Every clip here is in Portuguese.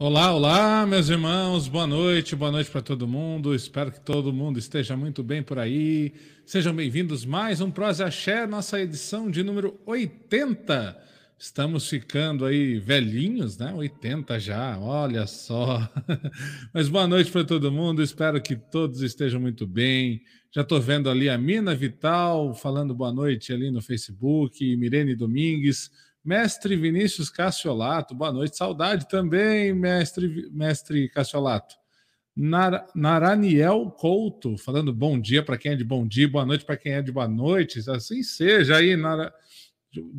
Olá, olá, meus irmãos, boa noite, boa noite para todo mundo. Espero que todo mundo esteja muito bem por aí. Sejam bem-vindos mais um Prosa Axé, nossa edição de número 80. Estamos ficando aí velhinhos, né? 80 já, olha só. Mas boa noite para todo mundo, espero que todos estejam muito bem. Já estou vendo ali a Mina Vital falando boa noite ali no Facebook, Mirene Domingues. Mestre Vinícius Cassiolato, boa noite. Saudade também, mestre, mestre Cassiolato. Nar, Naraniel Couto, falando bom dia para quem é de bom dia, boa noite para quem é de boa noite. Assim seja aí, Nara...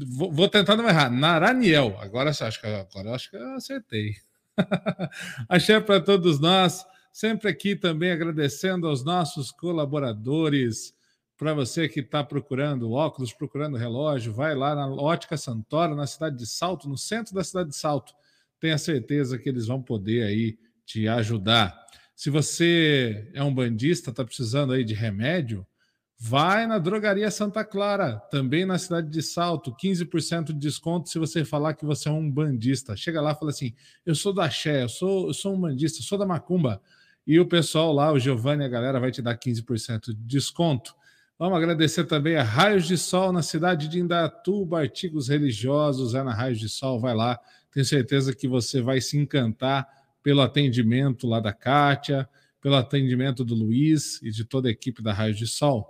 vou, vou, tentar não errar. Naraniel, agora acho que agora acho que eu acertei. Axé para todos nós, sempre aqui também agradecendo aos nossos colaboradores para você que está procurando óculos, procurando relógio, vai lá na Ótica Santoro, na cidade de Salto, no centro da cidade de Salto. Tenha certeza que eles vão poder aí te ajudar. Se você é um bandista, está precisando aí de remédio, vai na Drogaria Santa Clara, também na cidade de Salto, 15% de desconto se você falar que você é um bandista. Chega lá e fala assim: eu sou da Xé, eu sou, eu sou um bandista, eu sou da Macumba. E o pessoal lá, o Giovanni a galera, vai te dar 15% de desconto. Vamos agradecer também a Raios de Sol na cidade de Indatuba, artigos religiosos, é na Raios de Sol, vai lá. Tenho certeza que você vai se encantar pelo atendimento lá da Kátia, pelo atendimento do Luiz e de toda a equipe da Raios de Sol.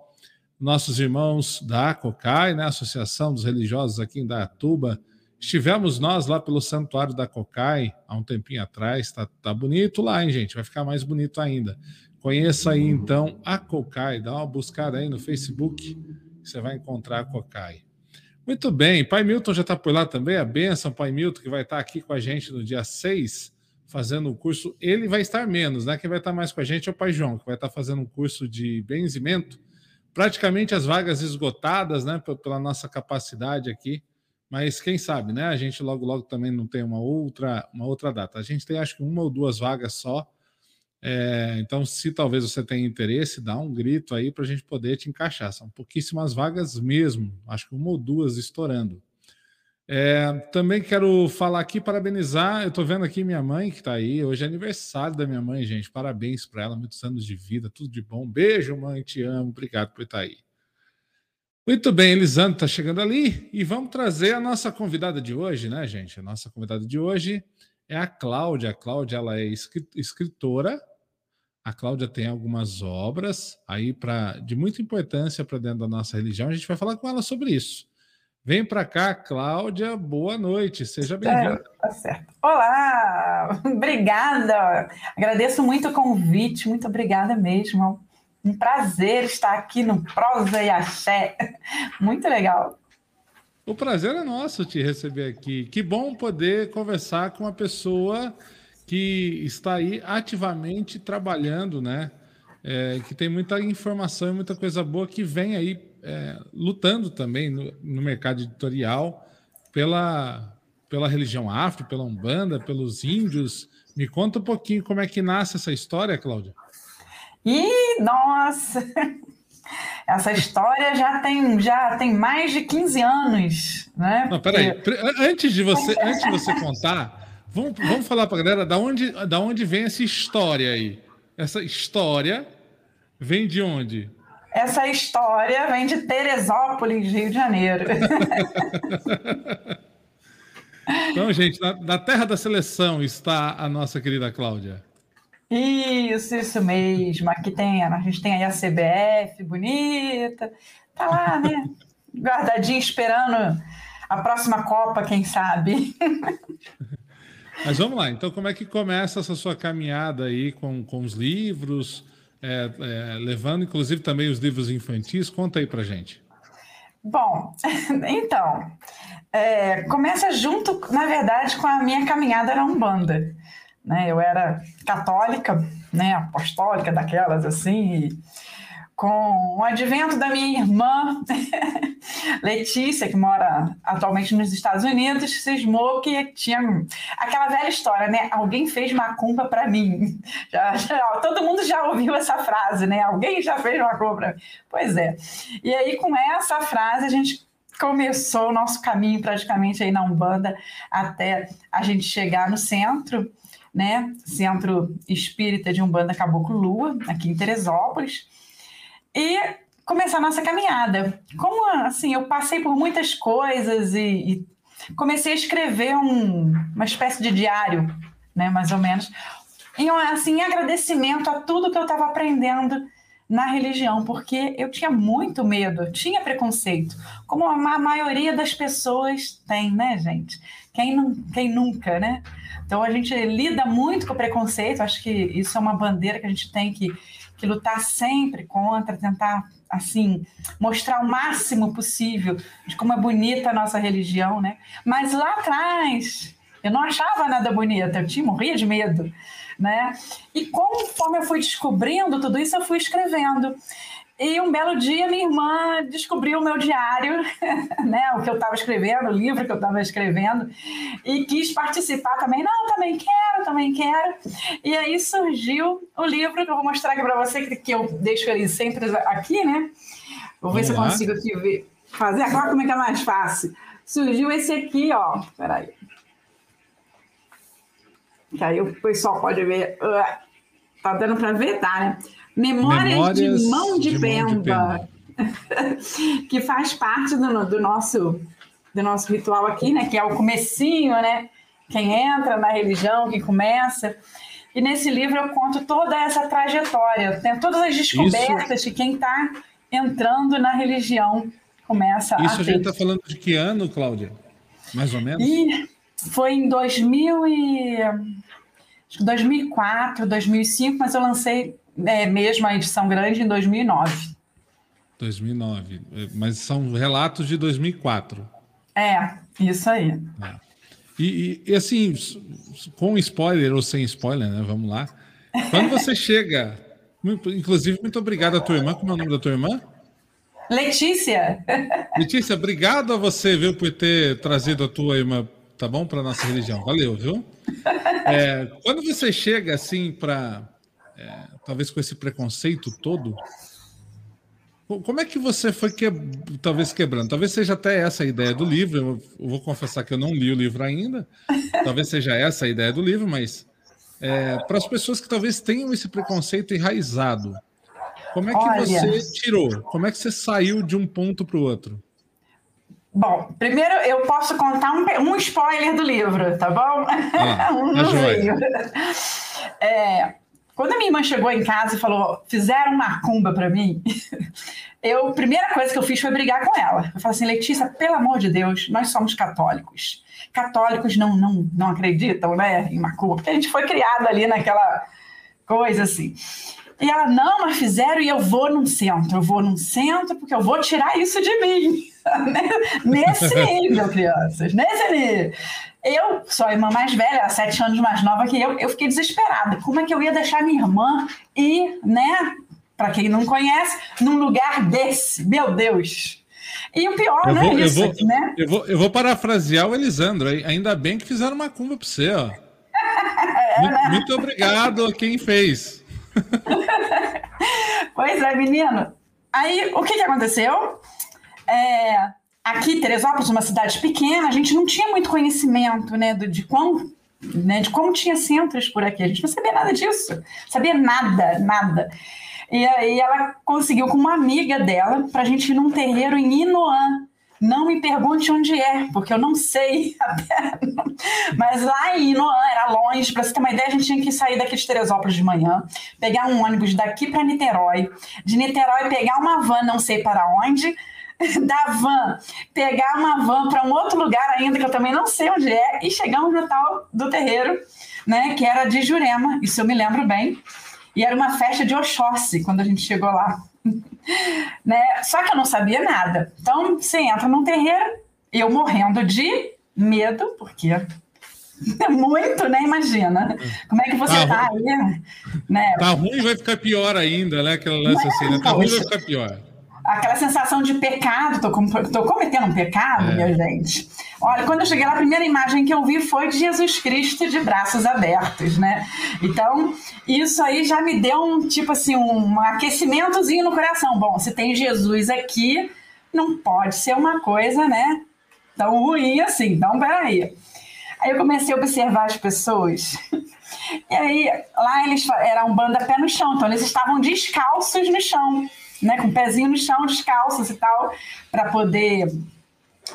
Nossos irmãos da ACOCAI, né, Associação dos Religiosos aqui em Indatuba, estivemos nós lá pelo Santuário da COCAI há um tempinho atrás, tá, tá bonito lá, hein, gente? Vai ficar mais bonito ainda. Conheça aí então a Cocai, dá uma buscada aí no Facebook, você vai encontrar a Cocai. Muito bem, Pai Milton já está por lá também, a benção, Pai Milton, que vai estar tá aqui com a gente no dia 6, fazendo o curso. Ele vai estar menos, né? Quem vai estar mais com a gente é o Pai João, que vai estar fazendo um curso de benzimento. Praticamente as vagas esgotadas, né? Pela nossa capacidade aqui. Mas quem sabe, né? A gente logo, logo também não tem uma outra, uma outra data. A gente tem acho que uma ou duas vagas só é, então, se talvez você tenha interesse, dá um grito aí para a gente poder te encaixar. São pouquíssimas vagas mesmo, acho que uma ou duas estourando. É, também quero falar aqui, parabenizar. Eu estou vendo aqui minha mãe que está aí. Hoje é aniversário da minha mãe, gente. Parabéns para ela, muitos anos de vida, tudo de bom. Beijo, mãe, te amo. Obrigado por estar aí. Muito bem, Elisandro está chegando ali e vamos trazer a nossa convidada de hoje, né, gente? A nossa convidada de hoje é a Cláudia. A Cláudia ela é escritora a Cláudia tem algumas obras aí para de muita importância para dentro da nossa religião. A gente vai falar com ela sobre isso. Vem para cá, Cláudia. Boa noite, seja bem-vinda. Tá certo. Olá, obrigada. Agradeço muito o convite, muito obrigada mesmo. Um prazer estar aqui no Prosa e Axé. Muito legal. O prazer é nosso te receber aqui. Que bom poder conversar com uma pessoa que está aí ativamente trabalhando, né? É, que tem muita informação e muita coisa boa que vem aí é, lutando também no, no, mercado editorial pela, pela religião afro, pela Umbanda, pelos índios. Me conta um pouquinho como é que nasce essa história, Cláudia. Ih, nossa! Essa história já tem, já tem mais de 15 anos, né? Não, peraí. Antes de você, antes de você contar, Vamos, vamos falar para a galera da onde, da onde vem essa história aí. Essa história vem de onde? Essa história vem de Teresópolis, Rio de Janeiro. então, gente, na, na, terra da seleção está a nossa querida Cláudia. Isso, isso mesmo. Aqui tem, a gente tem aí a CBF bonita. Tá lá, né? Guardadinha esperando a próxima Copa, quem sabe. Mas vamos lá, então como é que começa essa sua caminhada aí com, com os livros, é, é, levando inclusive também os livros infantis? Conta aí pra gente. Bom, então, é, começa junto, na verdade, com a minha caminhada na Umbanda. Né? Eu era católica, né, apostólica daquelas assim, e com o advento da minha irmã Letícia, que mora atualmente nos Estados Unidos, cismou que tinha aquela velha história, né? Alguém fez macumba para mim. Já, já, todo mundo já ouviu essa frase, né? Alguém já fez macumba para mim. Pois é. E aí, com essa frase, a gente começou o nosso caminho praticamente aí na Umbanda até a gente chegar no centro, né? Centro Espírita de Umbanda Caboclo Lua, aqui em Teresópolis. E começar a nossa caminhada. Como assim, eu passei por muitas coisas e, e comecei a escrever um, uma espécie de diário, né, mais ou menos, em assim, agradecimento a tudo que eu estava aprendendo na religião, porque eu tinha muito medo, tinha preconceito, como a maioria das pessoas tem, né, gente? Quem, não, quem nunca, né? Então a gente lida muito com o preconceito, acho que isso é uma bandeira que a gente tem que, que lutar sempre contra, tentar assim mostrar o máximo possível de como é bonita a nossa religião, né? Mas lá atrás eu não achava nada bonita, eu tinha morria de medo né? E conforme eu fui descobrindo tudo isso, eu fui escrevendo. E um belo dia minha irmã descobriu o meu diário, né, o que eu estava escrevendo, o livro que eu estava escrevendo, e quis participar também. Não, também quero, também quero. E aí surgiu o livro que eu vou mostrar aqui para você, que, que eu deixo ele sempre aqui, né? Vou ver Vamos se eu lá. consigo aqui ver, fazer agora como é que é mais fácil. Surgiu esse aqui, ó. Peraí que aí o pessoal pode ver. Uh, tá dando para ver, tá, né? Memórias, Memórias de Mão de, de Pemba, que faz parte do, do, nosso, do nosso ritual aqui, né? Que é o comecinho, né? Quem entra na religião, quem começa. E nesse livro eu conto toda essa trajetória, tem todas as descobertas Isso... que quem está entrando na religião começa Isso a Isso a gente está falando de que ano, Cláudia? Mais ou menos? E foi em 2000 e... 2004, 2005, mas eu lancei é, mesmo a edição grande em 2009. 2009, mas são relatos de 2004. É, isso aí. É. E, e, assim, com spoiler ou sem spoiler, né? Vamos lá. Quando você chega, inclusive, muito obrigado à tua irmã. Como é o nome da tua irmã? Letícia. Letícia, obrigado a você, viu, por ter trazido a tua irmã tá bom? Para nossa religião. Valeu, viu? É, quando você chega assim para. É, talvez com esse preconceito todo, como é que você foi que, talvez quebrando? Talvez seja até essa a ideia do livro. Eu, eu vou confessar que eu não li o livro ainda. Talvez seja essa a ideia do livro, mas é, para as pessoas que talvez tenham esse preconceito enraizado, como é que Olha... você tirou? Como é que você saiu de um ponto para o outro? Bom, primeiro eu posso contar um, um spoiler do livro, tá bom? Ah, um no meio. É, quando a minha irmã chegou em casa e falou, fizeram uma cumba para mim, eu, a primeira coisa que eu fiz foi brigar com ela. Eu falei assim, Letícia, pelo amor de Deus, nós somos católicos. Católicos não, não, não acreditam né, em macumba, porque a gente foi criado ali naquela coisa assim. E ela, não, mas fizeram e eu vou num centro, eu vou num centro porque eu vou tirar isso de mim. nesse nível, crianças, nesse nível. Eu sou a irmã mais velha, sete anos mais nova que eu, eu fiquei desesperada. Como é que eu ia deixar minha irmã ir, né? Para quem não conhece, num lugar desse? Meu Deus! E o pior, eu né? Vou, isso, eu vou, né? Eu vou, eu vou parafrasear o Elisandro. Ainda bem que fizeram uma cumba para você, ó. é, muito, né? muito obrigado a quem fez. pois é, menino. Aí, o que, que aconteceu? É, aqui, Teresópolis, uma cidade pequena, a gente não tinha muito conhecimento né, de, de, quão, né, de como tinha centros por aqui. A gente não sabia nada disso. Sabia nada, nada. E aí ela conseguiu com uma amiga dela para a gente ir num terreiro em Inoan. Não me pergunte onde é, porque eu não sei. Mas lá em Inoan era longe. Para você ter uma ideia, a gente tinha que sair daqui de Teresópolis de manhã, pegar um ônibus daqui para Niterói, de Niterói pegar uma van, não sei para onde, da van, pegar uma van para um outro lugar ainda, que eu também não sei onde é, e chegamos no tal do terreiro, né, que era de Jurema, isso eu me lembro bem. E era uma festa de Oxóssi quando a gente chegou lá. né? Só que eu não sabia nada. Então, você entra num terreiro, eu morrendo de medo, porque é muito, né? Imagina. Como é que você tá, tá aí? Né? Tá ruim vai ficar pior ainda, né? Aquela lance assim, né? Tá ruim vai ficar pior aquela sensação de pecado, tô, com, tô cometendo um pecado, é. minha gente. Olha, quando eu cheguei lá, a primeira imagem que eu vi foi de Jesus Cristo de braços abertos, né? Então, isso aí já me deu um, tipo assim, um aquecimentozinho no coração. Bom, se tem Jesus aqui, não pode ser uma coisa, né, tão ruim assim, então peraí. Aí eu comecei a observar as pessoas. E aí, lá eles eram banda pé no chão, então eles estavam descalços no chão, né, com o pezinho no chão, descalços e tal, para poder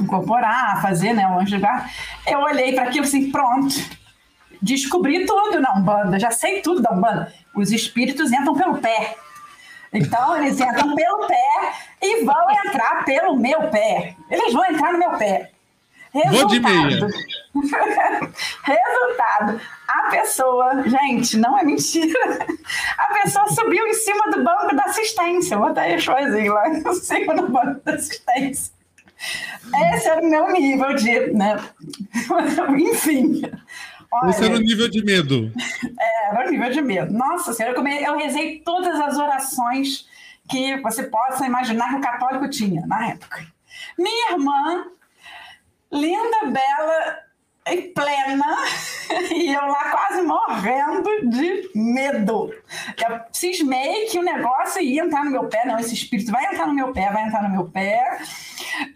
incorporar, fazer, né, o anjo guarda. Eu olhei para aquilo assim, pronto, descobri tudo na Umbanda, já sei tudo da Umbanda. Os espíritos entram pelo pé. Então, eles entram pelo pé e vão entrar pelo meu pé. Eles vão entrar no meu pé. Resultado. Vou de meia. Resultado. A pessoa, gente, não é mentira. A pessoa subiu em cima do banco da assistência. Vou aí choizinho lá em cima do banco da assistência. Esse era o meu nível de, né? Enfim. Olha, Esse era o nível de medo. É, era o nível de medo. Nossa Senhora, eu, eu rezei todas as orações que você possa imaginar que o católico tinha na época. Minha irmã, linda, bela, em plena e eu lá quase morrendo de medo. Eu cismei que o negócio ia entrar no meu pé, não, esse espírito vai entrar no meu pé, vai entrar no meu pé.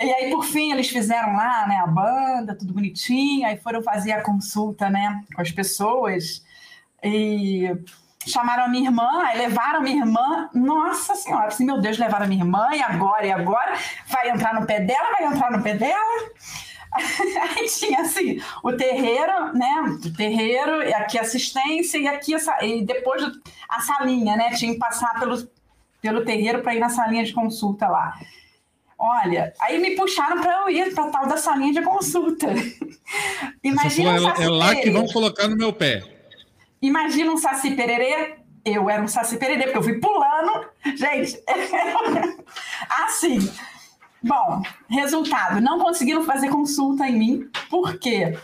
E aí, por fim, eles fizeram lá, né, a banda, tudo bonitinho, aí foram fazer a consulta, né, com as pessoas e chamaram a minha irmã, aí levaram minha irmã, nossa senhora, assim, meu Deus, levaram a minha irmã, e agora, e agora? Vai entrar no pé dela, vai entrar no pé dela? Aí tinha assim, o terreiro, né? O terreiro, e aqui assistência, e aqui e depois a salinha, né? Tinha que passar pelo, pelo terreiro para ir na salinha de consulta lá. Olha, aí me puxaram para eu ir para tal da salinha de consulta. Imagina um é, é lá que vão colocar no meu pé. Imagina um saci pererê. Eu era um saci pererê, porque eu fui pulando. Gente, assim, Bom, resultado: não conseguiram fazer consulta em mim, por quê?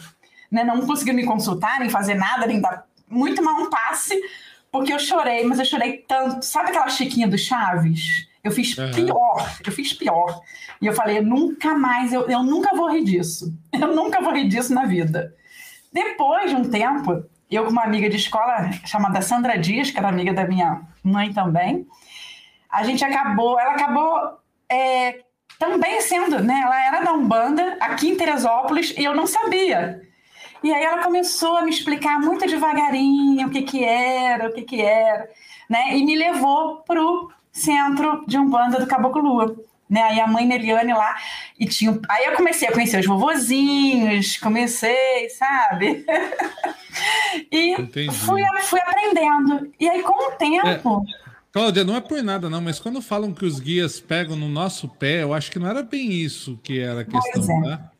Né, não conseguiram me consultar, nem fazer nada, nem dar muito mal um passe, porque eu chorei, mas eu chorei tanto. Sabe aquela chiquinha do Chaves? Eu fiz uhum. pior, eu fiz pior. E eu falei, nunca mais, eu, eu nunca vou rir disso. Eu nunca vou rir disso na vida. Depois de um tempo, eu com uma amiga de escola chamada Sandra Dias, que era amiga da minha mãe também, a gente acabou, ela acabou é, também sendo, né? Ela era da Umbanda, aqui em Teresópolis, e eu não sabia. E aí ela começou a me explicar muito devagarinho o que que era, o que que era, né? E me levou pro centro de Umbanda do Caboclo Lua. Né, aí a mãe Neliane lá, e tinha. Aí eu comecei a conhecer os vovozinhos, comecei, sabe? e fui, fui aprendendo. E aí, com o tempo. É Cláudia, não é por nada, não, mas quando falam que os guias pegam no nosso pé, eu acho que não era bem isso que era a questão, é. tá?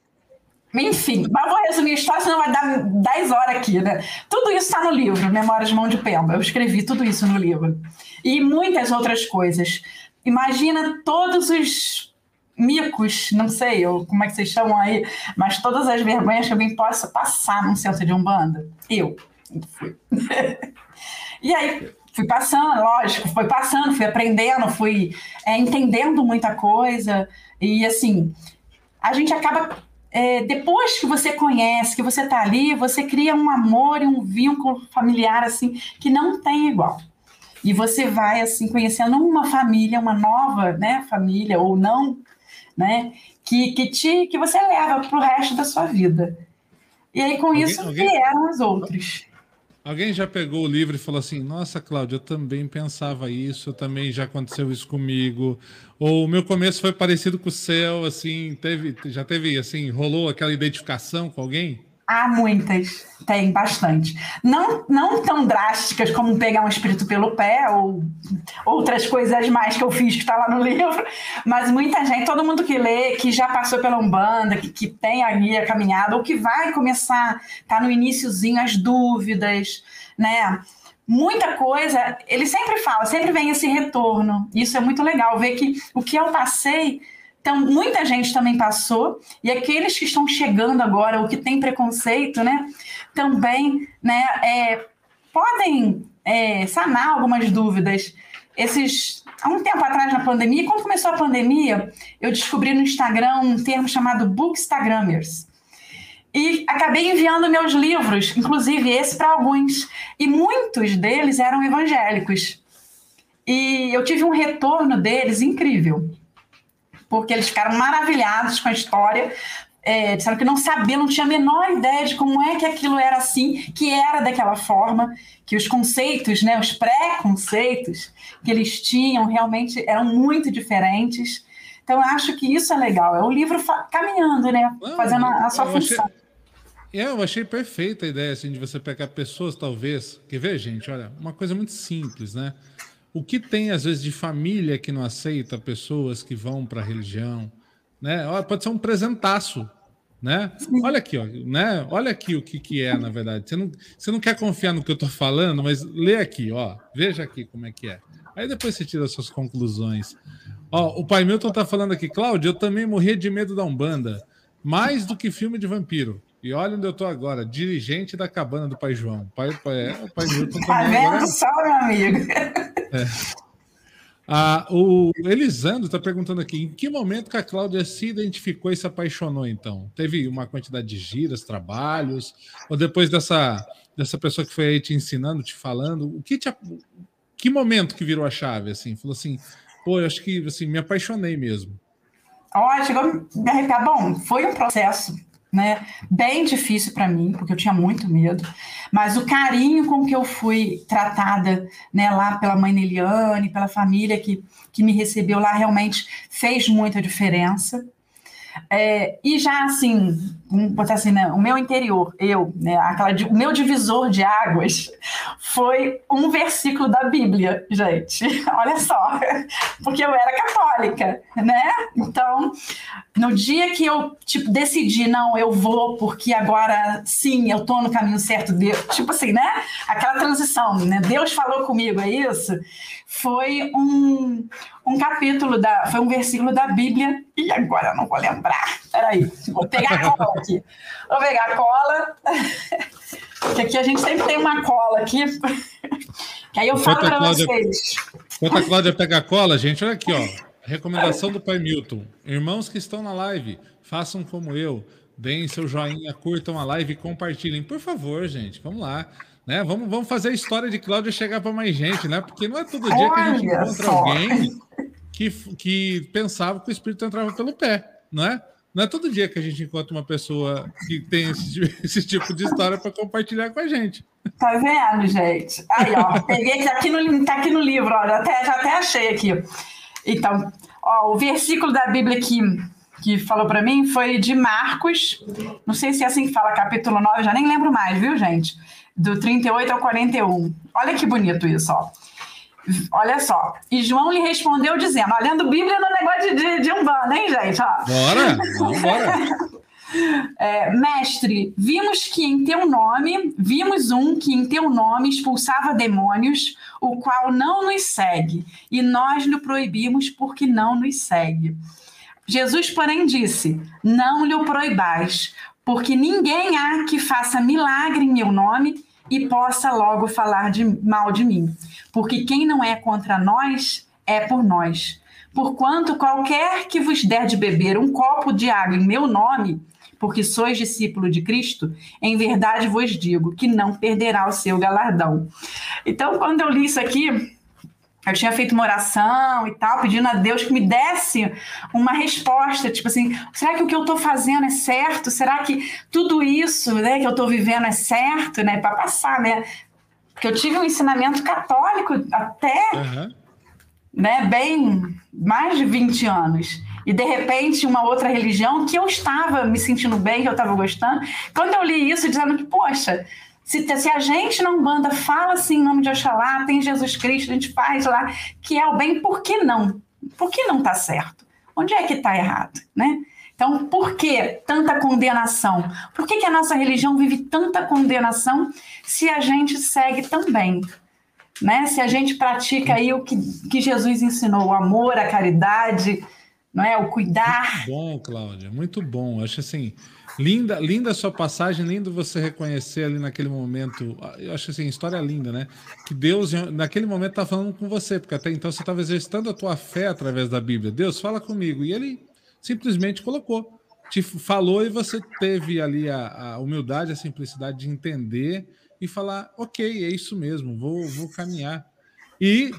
Enfim, mas vou resumir a história, senão vai dar 10 horas aqui, né? Tudo isso está no livro, Memórias de Mão de Pemba. Eu escrevi tudo isso no livro. E muitas outras coisas. Imagina todos os micos, não sei eu, como é que vocês chamam aí, mas todas as vergonhas que alguém possa passar num centro de Umbanda. Eu fui. e aí, fui passando, lógico, foi passando, fui aprendendo, fui é, entendendo muita coisa. E assim, a gente acaba. É, depois que você conhece, que você está ali, você cria um amor e um vínculo familiar assim que não tem igual. E você vai assim conhecendo uma família, uma nova, né, família ou não, né, que que te que você leva para o resto da sua vida. E aí com alguém, isso alguém... vieram os outros. Alguém já pegou o livro e falou assim: Nossa, Cláudia, eu também pensava isso, também já aconteceu isso comigo. Ou o meu começo foi parecido com o seu, assim, teve, já teve, assim, rolou aquela identificação com alguém? Há muitas, tem bastante. Não, não tão drásticas como pegar um espírito pelo pé ou outras coisas mais que eu fiz que está lá no livro, mas muita gente, todo mundo que lê, que já passou pela Umbanda, que, que tem ali a caminhada, ou que vai começar, tá no iníciozinho, as dúvidas, né? Muita coisa, ele sempre fala, sempre vem esse retorno. Isso é muito legal, ver que o que eu passei então, muita gente também passou, e aqueles que estão chegando agora, ou que têm preconceito, né, também né, é, podem é, sanar algumas dúvidas. Esses, há um tempo atrás, na pandemia, quando começou a pandemia, eu descobri no Instagram um termo chamado Bookstagrammers. E acabei enviando meus livros, inclusive esse para alguns. E muitos deles eram evangélicos. E eu tive um retorno deles incrível porque eles ficaram maravilhados com a história, é, disseram que não sabia, não tinha a menor ideia de como é que aquilo era assim, que era daquela forma, que os conceitos, né, os pré-conceitos que eles tinham realmente eram muito diferentes. Então, eu acho que isso é legal. É o livro caminhando, né? Não, fazendo a, a sua função. Achei, é, eu achei perfeita a ideia assim, de você pegar pessoas, talvez. Quer ver, gente? Olha, uma coisa muito simples, né? O que tem, às vezes, de família que não aceita pessoas que vão para a religião, né? Pode ser um presentaço, né? Olha aqui, ó, né? Olha aqui o que, que é, na verdade. Você não, você não quer confiar no que eu estou falando, mas lê aqui, ó. Veja aqui como é que é. Aí depois você tira as suas conclusões. Ó, o pai Milton tá falando aqui, Cláudio, eu também morria de medo da Umbanda, mais do que filme de vampiro. E olha onde eu tô agora, dirigente da cabana do pai João. Pai, pai, é, o pai Milton tá também. Tá vendo agora... só, meu amigo? É. Ah, o Elisandro está perguntando aqui: em que momento que a Cláudia se identificou e se apaixonou, então? Teve uma quantidade de giras, trabalhos, ou depois dessa, dessa pessoa que foi aí te ensinando, te falando, o que te, que momento que virou a chave? Assim, falou assim: pô, eu acho que assim, me apaixonei mesmo. Ó, chegou a me arrepiar. Bom, foi um processo né? Bem difícil para mim, porque eu tinha muito medo, mas o carinho com que eu fui tratada, né, lá pela mãe Neliane, pela família que, que me recebeu lá, realmente fez muita diferença. É, e já assim, botar assim, né, o meu interior, eu, né, aquela, o meu divisor de águas foi um versículo da Bíblia, gente. Olha só, porque eu era católica, né? Então, no dia que eu tipo decidi, não, eu vou porque agora sim, eu tô no caminho certo, Deus, tipo assim, né? Aquela transição, né? Deus falou comigo, é isso? Foi um, um capítulo da, foi um versículo da Bíblia e agora eu não vou lembrar. Peraí, vou pegar a cola aqui. Vou pegar a cola. Porque aqui a gente sempre tem uma cola aqui. Que aí eu falo para vocês. Enquanto a Cláudia pega a cola, gente, olha aqui, ó. Recomendação do Pai Milton. Irmãos que estão na live, façam como eu. Deem seu joinha, curtam a live e compartilhem. Por favor, gente, vamos lá. Né? Vamos, vamos fazer a história de Cláudia chegar para mais gente, né? Porque não é todo dia que a gente encontra alguém que, que pensava que o espírito entrava pelo pé, não é? Não é todo dia que a gente encontra uma pessoa que tem esse, esse tipo de história para compartilhar com a gente. Tá vendo, gente? Aí, ó, peguei aqui no, tá aqui no livro, já até, já até achei aqui. Então, ó, o versículo da Bíblia que, que falou para mim foi de Marcos, não sei se é assim que fala, capítulo 9, já nem lembro mais, viu, gente? Do 38 ao 41. Olha que bonito isso, ó. Olha só. E João lhe respondeu dizendo: olhando Bíblia no negócio de, de Umbanda, hein, gente? Ó. Bora! bora! É, mestre, vimos que em teu nome, vimos um que em teu nome expulsava demônios, o qual não nos segue, e nós lhe proibimos porque não nos segue. Jesus, porém, disse: Não lhe proibais, porque ninguém há que faça milagre em meu nome e possa logo falar de mal de mim. Porque quem não é contra nós é por nós. Porquanto qualquer que vos der de beber um copo de água em meu nome, porque sois discípulo de Cristo, em verdade vos digo que não perderá o seu galardão. Então, quando eu li isso aqui, eu tinha feito uma oração e tal, pedindo a Deus que me desse uma resposta, tipo assim, será que o que eu estou fazendo é certo? Será que tudo isso, né, que eu estou vivendo é certo, né, para passar, né? Porque eu tive um ensinamento católico até, uhum. né, bem mais de 20 anos. E de repente uma outra religião que eu estava me sentindo bem, que eu estava gostando. Quando eu li isso, dizendo que, poxa, se, se, a gente na Umbanda fala assim em nome de Oxalá, tem Jesus Cristo, a gente faz lá, que é o bem, por que não? Por que não está certo? Onde é que está errado, né? Então, por que tanta condenação? Por que, que a nossa religião vive tanta condenação se a gente segue também? Né? Se a gente pratica aí o que, que Jesus ensinou, o amor, a caridade, não é? o cuidar. Muito bom, Cláudia, muito bom. Acho assim, Linda, linda a sua passagem, lindo você reconhecer ali naquele momento. Eu acho assim, história linda, né? Que Deus, naquele momento, está falando com você, porque até então você estava exercitando a tua fé através da Bíblia. Deus, fala comigo. E ele simplesmente colocou, te falou e você teve ali a, a humildade, a simplicidade de entender e falar: ok, é isso mesmo, vou, vou caminhar. E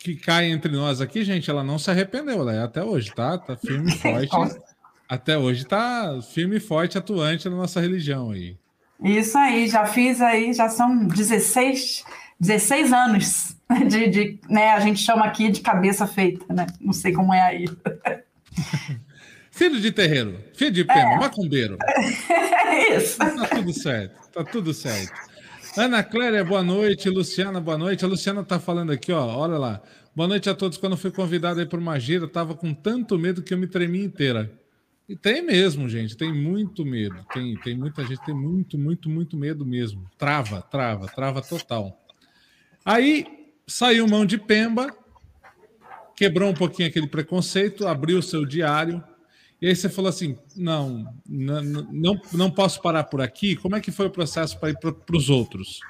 que cai entre nós aqui, gente, ela não se arrependeu, ela é até hoje, tá? Tá firme e forte. até hoje tá firme e forte, atuante na nossa religião aí. Isso aí, já fiz aí, já são 16, 16 anos de, de né, a gente chama aqui de cabeça feita, né? Não sei como é aí. Filho de terreiro, filho de pena, é. macumbeiro. É isso. Tá tudo certo, tá tudo certo. Ana Cléria, boa noite. Luciana, boa noite. A Luciana tá falando aqui, ó, olha lá. Boa noite a todos. Quando fui convidada aí por uma gira, tava com tanto medo que eu me tremi inteira. E tem mesmo, gente, tem muito medo. Tem, tem muita gente, tem muito, muito, muito medo mesmo. Trava, trava, trava total. Aí saiu mão de pemba, quebrou um pouquinho aquele preconceito, abriu o seu diário. E aí você falou assim: não, não, não, não posso parar por aqui. Como é que foi o processo para ir para os outros?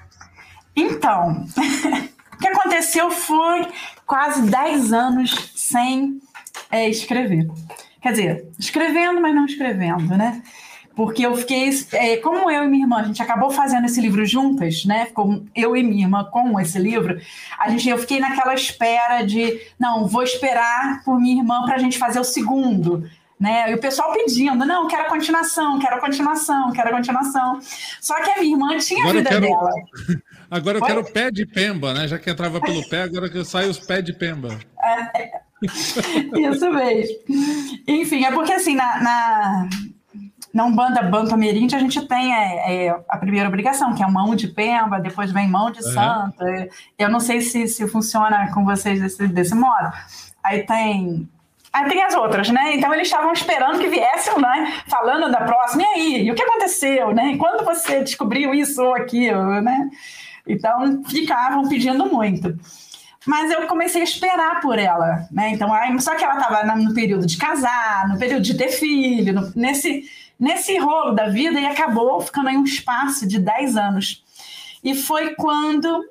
Então, o que aconteceu foi quase 10 anos sem é, escrever. Quer dizer, escrevendo, mas não escrevendo, né? Porque eu fiquei, é, como eu e minha irmã, a gente acabou fazendo esse livro juntas, né? Como eu e minha irmã com esse livro, a gente, eu fiquei naquela espera de, não, vou esperar por minha irmã para a gente fazer o segundo, né? E o pessoal pedindo, não, quero a continuação, quero a continuação, quero a continuação. Só que a minha irmã tinha agora a vida quero... dela. Agora eu Foi? quero pé de pemba, né? Já que entrava pelo pé, agora que sai os pés de pemba. É, isso mesmo. Enfim, é porque assim, na, na, na Umbanda Banco Ameríndia, a gente tem é, é, a primeira obrigação, que é mão de pemba, depois vem mão de uhum. santo. Eu não sei se, se funciona com vocês desse, desse modo. Aí tem Aí tem as outras, né? Então eles estavam esperando que viessem, né? Falando da próxima. E aí? E o que aconteceu, né? E quando você descobriu isso ou aquilo, né? Então ficavam pedindo muito. Mas eu comecei a esperar por ela, né? Então, aí, só que ela estava no período de casar, no período de ter filho, no, nesse, nesse rolo da vida e acabou ficando aí um espaço de 10 anos. E foi quando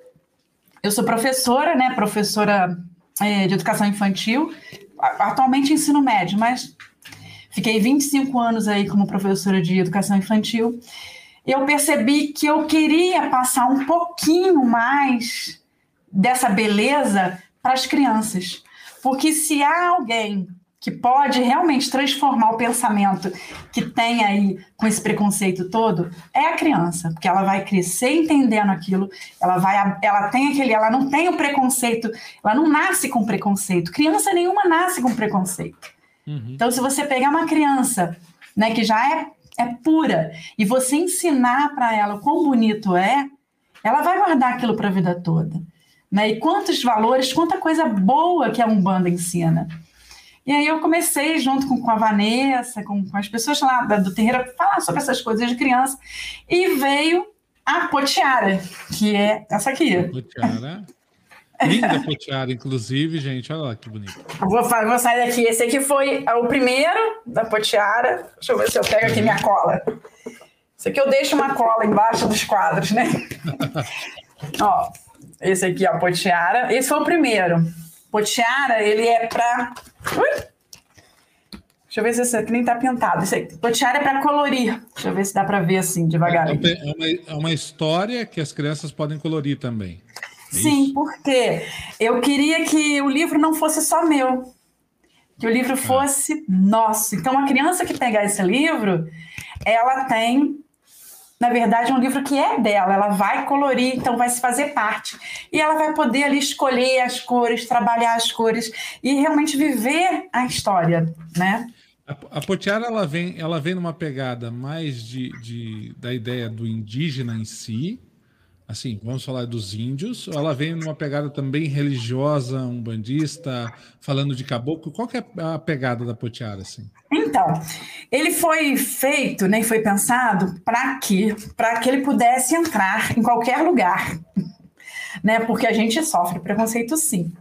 eu sou professora, né? Professora é, de educação infantil, atualmente ensino médio, mas fiquei 25 anos aí como professora de educação infantil. Eu percebi que eu queria passar um pouquinho mais dessa beleza para as crianças. Porque se há alguém que pode realmente transformar o pensamento que tem aí com esse preconceito todo é a criança, porque ela vai crescer entendendo aquilo, ela vai ela tem aquele, ela não tem o preconceito, ela não nasce com preconceito. Criança nenhuma nasce com preconceito. Uhum. Então se você pegar uma criança, né, que já é é pura e você ensinar para ela o quão bonito é, ela vai guardar aquilo para a vida toda. Né? E quantos valores, quanta coisa boa que a Umbanda ensina. E aí eu comecei, junto com, com a Vanessa, com, com, as pessoas lá do terreiro, a falar sobre essas coisas de criança. E veio a Potiara, que é essa aqui. Potiara. Linda Potiara, inclusive, gente. Olha lá que bonito. Vou, vou sair daqui. Esse aqui foi o primeiro da Potiara. Deixa eu ver se eu pego aqui minha cola. Esse aqui eu deixo uma cola embaixo dos quadros, né? Ó, esse aqui é a Potiara. Esse foi o primeiro. Potiara, ele é para. Deixa eu ver se esse aqui nem tá pintado. Esse aqui. Potiara é para colorir. Deixa eu ver se dá para ver assim, devagar. É, é, uma, é uma história que as crianças podem colorir também. É Sim, isso? porque eu queria que o livro não fosse só meu, que o livro ah. fosse nosso. Então, a criança que pegar esse livro, ela tem na verdade, é um livro que é dela, ela vai colorir, então vai se fazer parte. E ela vai poder ali escolher as cores, trabalhar as cores e realmente viver a história, né? A, Potiara ela vem, ela vem numa pegada mais de, de, da ideia do indígena em si, assim, vamos falar dos índios, ou ela vem numa pegada também religiosa, umbandista, falando de caboclo. Qual que é a pegada da Potiara, assim? Então, ele foi feito, né, foi pensado para que, para que ele pudesse entrar em qualquer lugar, né, porque a gente sofre preconceito sim,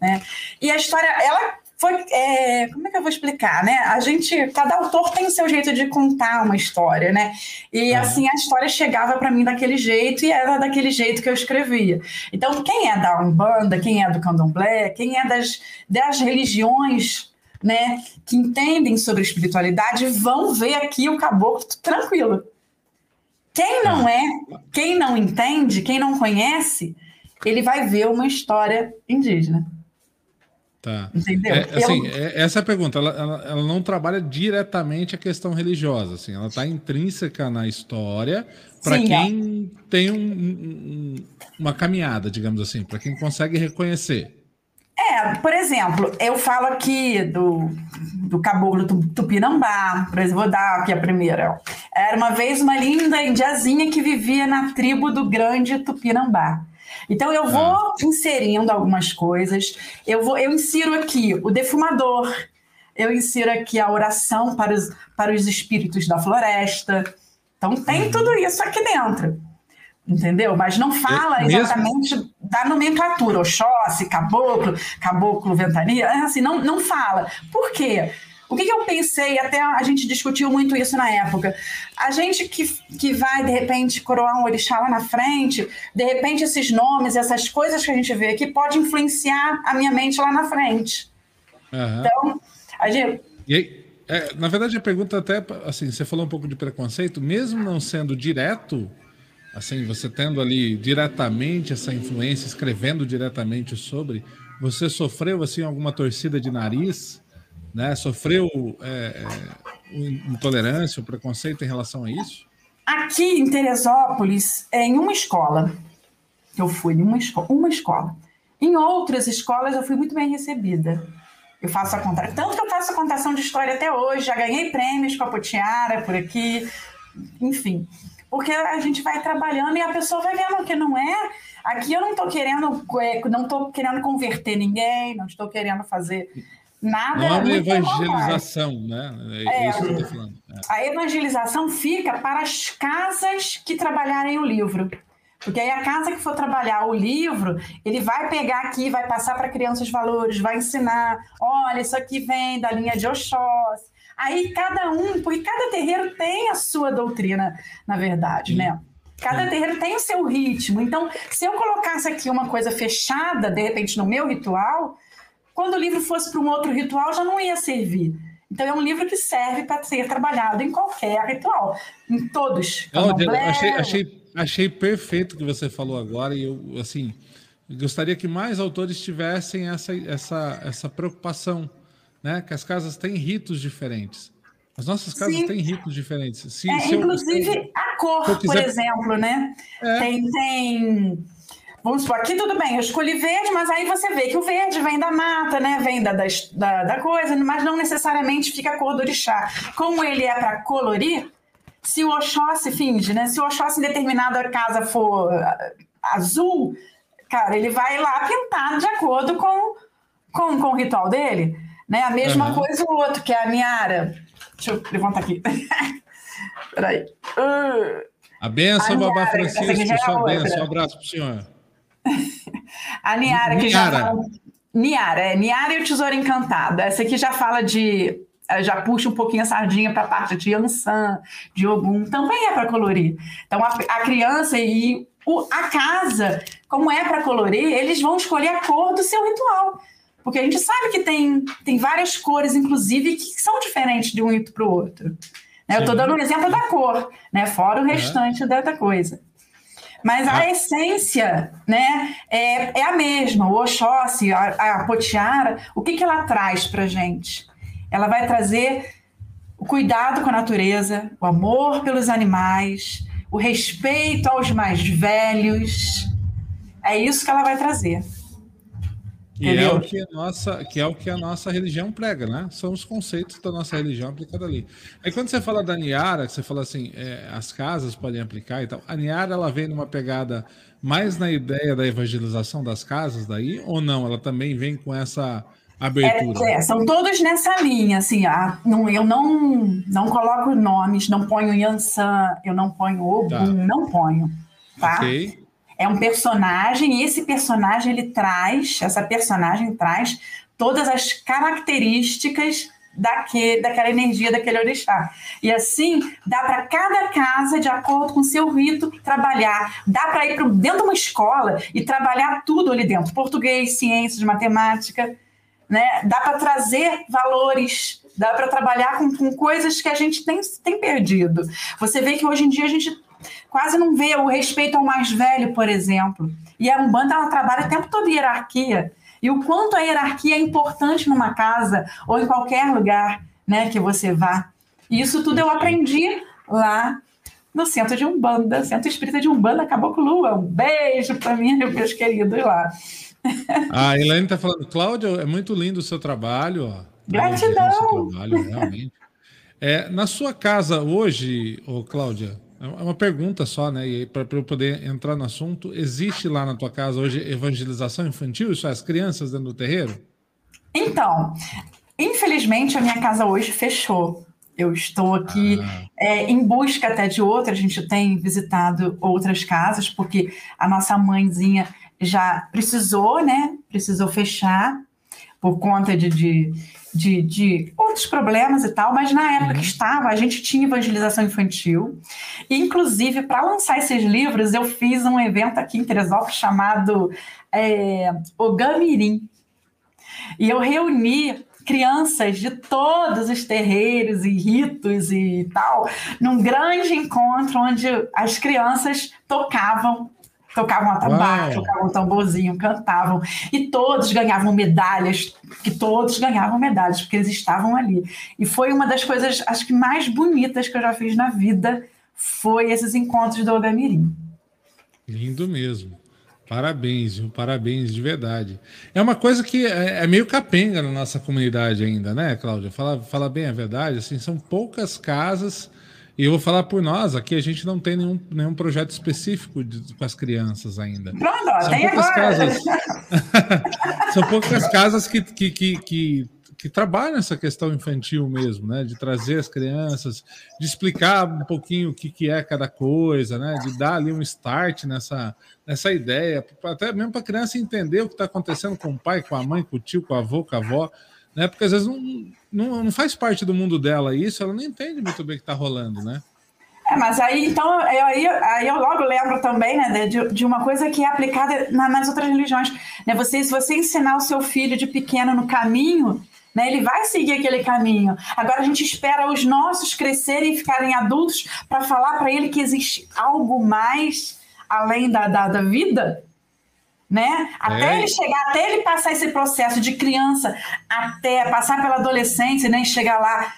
né. E a história, ela foi, é, como é que eu vou explicar, né? A gente, cada autor tem o seu jeito de contar uma história, né? E uhum. assim a história chegava para mim daquele jeito e era daquele jeito que eu escrevia. Então, quem é da Umbanda, quem é do Candomblé, quem é das, das religiões né, que entendem sobre espiritualidade vão ver aqui o caboclo tranquilo. Quem não é, quem não entende, quem não conhece, ele vai ver uma história indígena. Tá. Entendeu? É, assim, eu... é, essa é a pergunta. Ela, ela, ela, não trabalha diretamente a questão religiosa. Assim, ela está intrínseca na história para quem é. tem um, um, uma caminhada, digamos assim, para quem consegue reconhecer. É, por exemplo, eu falo aqui do, do caboclo Tupinambá, por exemplo, vou dar aqui a primeira. Era uma vez uma linda indiazinha que vivia na tribo do grande Tupinambá. Então eu vou ah. inserindo algumas coisas. Eu vou, eu insiro aqui o defumador. Eu insiro aqui a oração para os, para os espíritos da floresta. Então tem uhum. tudo isso aqui dentro. Entendeu? Mas não fala exatamente mesmo... da nomenclatura, Oxóssi, caboclo, caboclo ventania, é assim, não, não fala. Por quê? O que, que, eu pensei, até a gente discutiu muito isso na época. A gente que, que vai, de repente, coroar um orixá lá na frente, de repente, esses nomes, essas coisas que a gente vê aqui, pode influenciar a minha mente lá na frente. Uhum. Então, a gente. Aí, é, na verdade, a pergunta até, assim, você falou um pouco de preconceito, mesmo não sendo direto, assim, você tendo ali diretamente essa influência, escrevendo diretamente sobre, você sofreu, assim, alguma torcida de nariz? né, sofreu é, é, intolerância, o preconceito em relação a isso? Aqui em Teresópolis, é, em uma escola, eu fui em uma, esco uma escola. Em outras escolas, eu fui muito bem recebida. Eu faço a contação, tanto que eu faço a contação de história até hoje, já ganhei prêmios com a Potiara por aqui, enfim. Porque a gente vai trabalhando e a pessoa vai vendo que não é. Aqui eu não estou querendo, é, não estou querendo converter ninguém, não estou querendo fazer Nada não uma evangelização, né? É, é isso que eu estou falando. É. A evangelização fica para as casas que trabalharem o livro. Porque aí a casa que for trabalhar o livro, ele vai pegar aqui, vai passar para crianças valores, vai ensinar, olha, isso aqui vem da linha de Oxós. Aí cada um, porque cada terreiro tem a sua doutrina, na verdade, né? Cada terreiro tem o seu ritmo. Então, se eu colocasse aqui uma coisa fechada, de repente, no meu ritual, quando o livro fosse para um outro ritual, já não ia servir. Então é um livro que serve para ser trabalhado em qualquer ritual, em todos. achei, achei, achei perfeito o que você falou agora e eu assim gostaria que mais autores tivessem essa, essa, essa preocupação, né? Que as casas têm ritos diferentes. As nossas casas Sim. têm ritos diferentes. Se, é, se inclusive eu, a cor, quiser... por exemplo, né? É. Tem, tem Vamos supor, aqui tudo bem, eu escolhi verde, mas aí você vê que o verde vem da mata, né? Vem da, da, da coisa, mas não necessariamente fica a cor do orixá. Como ele é para colorir, se o Oxóssi finge, né? Se o Oxóssi em determinada casa for ah, azul, cara, ele vai lá pintar de acordo com, com, com o ritual dele. Né? A mesma uhum. coisa o outro, que é a Miara. Deixa eu levantar aqui. Peraí. Uh. A benção, Babá Francisco, sua benção. Um abraço para o senhor. a Niara, que Niara. já fala... Niara, é Niara e o Tesouro Encantado. Essa aqui já fala de. Eh, já puxa um pouquinho a sardinha para a parte de Yansan, de Ogum, também é para colorir. Então, a, a criança e o, a casa, como é para colorir, eles vão escolher a cor do seu ritual. Porque a gente sabe que tem, tem várias cores, inclusive, que são diferentes de um para o outro. Né? Eu estou dando um exemplo da cor, né? fora o restante é. da coisa. Mas a ah. essência né, é, é a mesma. O Oxóssi, a, a Potiara, o que, que ela traz para gente? Ela vai trazer o cuidado com a natureza, o amor pelos animais, o respeito aos mais velhos. É isso que ela vai trazer. E é o que a nossa, que é o que a nossa religião prega, né? São os conceitos da nossa religião aplicados ali. Aí quando você fala da Niara, que você fala assim, é, as casas podem aplicar e tal. A Niara ela vem numa pegada mais na ideia da evangelização das casas daí ou não? Ela também vem com essa abertura? É, é, são todos nessa linha, assim. A, não, eu não não coloco nomes, não ponho Yansan, eu não ponho Ogum, tá. não ponho. Tá? Ok é um personagem e esse personagem ele traz, essa personagem traz todas as características daquele, daquela energia, daquele orixá. E assim, dá para cada casa, de acordo com o seu rito, trabalhar. Dá para ir pro, dentro de uma escola e trabalhar tudo ali dentro: português, ciências, matemática. Né? Dá para trazer valores, dá para trabalhar com, com coisas que a gente tem, tem perdido. Você vê que hoje em dia a gente quase não vê o respeito ao mais velho, por exemplo. E a Umbanda ela trabalha o tempo todo hierarquia. e o quanto a hierarquia é importante numa casa ou em qualquer lugar né, que você vá. E isso tudo eu aprendi lá no centro de Umbanda, centro espírita de Umbanda, Caboclo Lua. Um beijo para mim, meus queridos lá. A Elaine está falando, Cláudia, é muito lindo o seu trabalho. Ó. Gratidão! Trabalho, realmente. É, na sua casa hoje, ô, Cláudia, é uma pergunta só, né? E para eu poder entrar no assunto, existe lá na tua casa hoje evangelização infantil? Isso é as crianças dentro do terreiro? Então, infelizmente a minha casa hoje fechou. Eu estou aqui ah. é, em busca até de outra. A gente tem visitado outras casas, porque a nossa mãezinha já precisou, né? Precisou fechar por conta de, de, de, de outros problemas e tal, mas na época uhum. que estava, a gente tinha evangelização infantil. E, inclusive, para lançar esses livros, eu fiz um evento aqui em Teresópolis chamado é, Ogamirim. E eu reuni crianças de todos os terreiros e ritos e tal, num grande encontro onde as crianças tocavam tocavam atabaque, tocavam tamborzinho, cantavam, e todos ganhavam medalhas, que todos ganhavam medalhas, porque eles estavam ali. E foi uma das coisas, acho que mais bonitas que eu já fiz na vida, foi esses encontros do Ogamirim. Lindo mesmo. Parabéns, viu? Parabéns de verdade. É uma coisa que é, é, meio capenga na nossa comunidade ainda, né, Cláudia? Fala, fala bem a verdade, assim, são poucas casas e eu vou falar por nós, aqui a gente não tem nenhum, nenhum projeto específico de, com as crianças ainda. Pronto, São tem poucas agora. casas. São poucas casas que, que, que, que, que trabalham essa questão infantil mesmo, né? De trazer as crianças, de explicar um pouquinho o que, que é cada coisa, né? De dar ali um start nessa, nessa ideia, até mesmo para a criança entender o que está acontecendo com o pai, com a mãe, com o tio, com o avô, com a avó né? Porque às vezes não, não, não faz parte do mundo dela isso, ela não entende muito bem o que está rolando, né? É, mas aí, então, eu, aí, aí eu logo lembro também, né, de, de uma coisa que é aplicada na, nas outras religiões. Né? Você, se você ensinar o seu filho de pequeno no caminho, né, ele vai seguir aquele caminho. Agora a gente espera os nossos crescerem e ficarem adultos para falar para ele que existe algo mais além da, da, da vida, né? Até é. ele chegar, até ele passar esse processo de criança, até passar pela adolescência, né? E chegar lá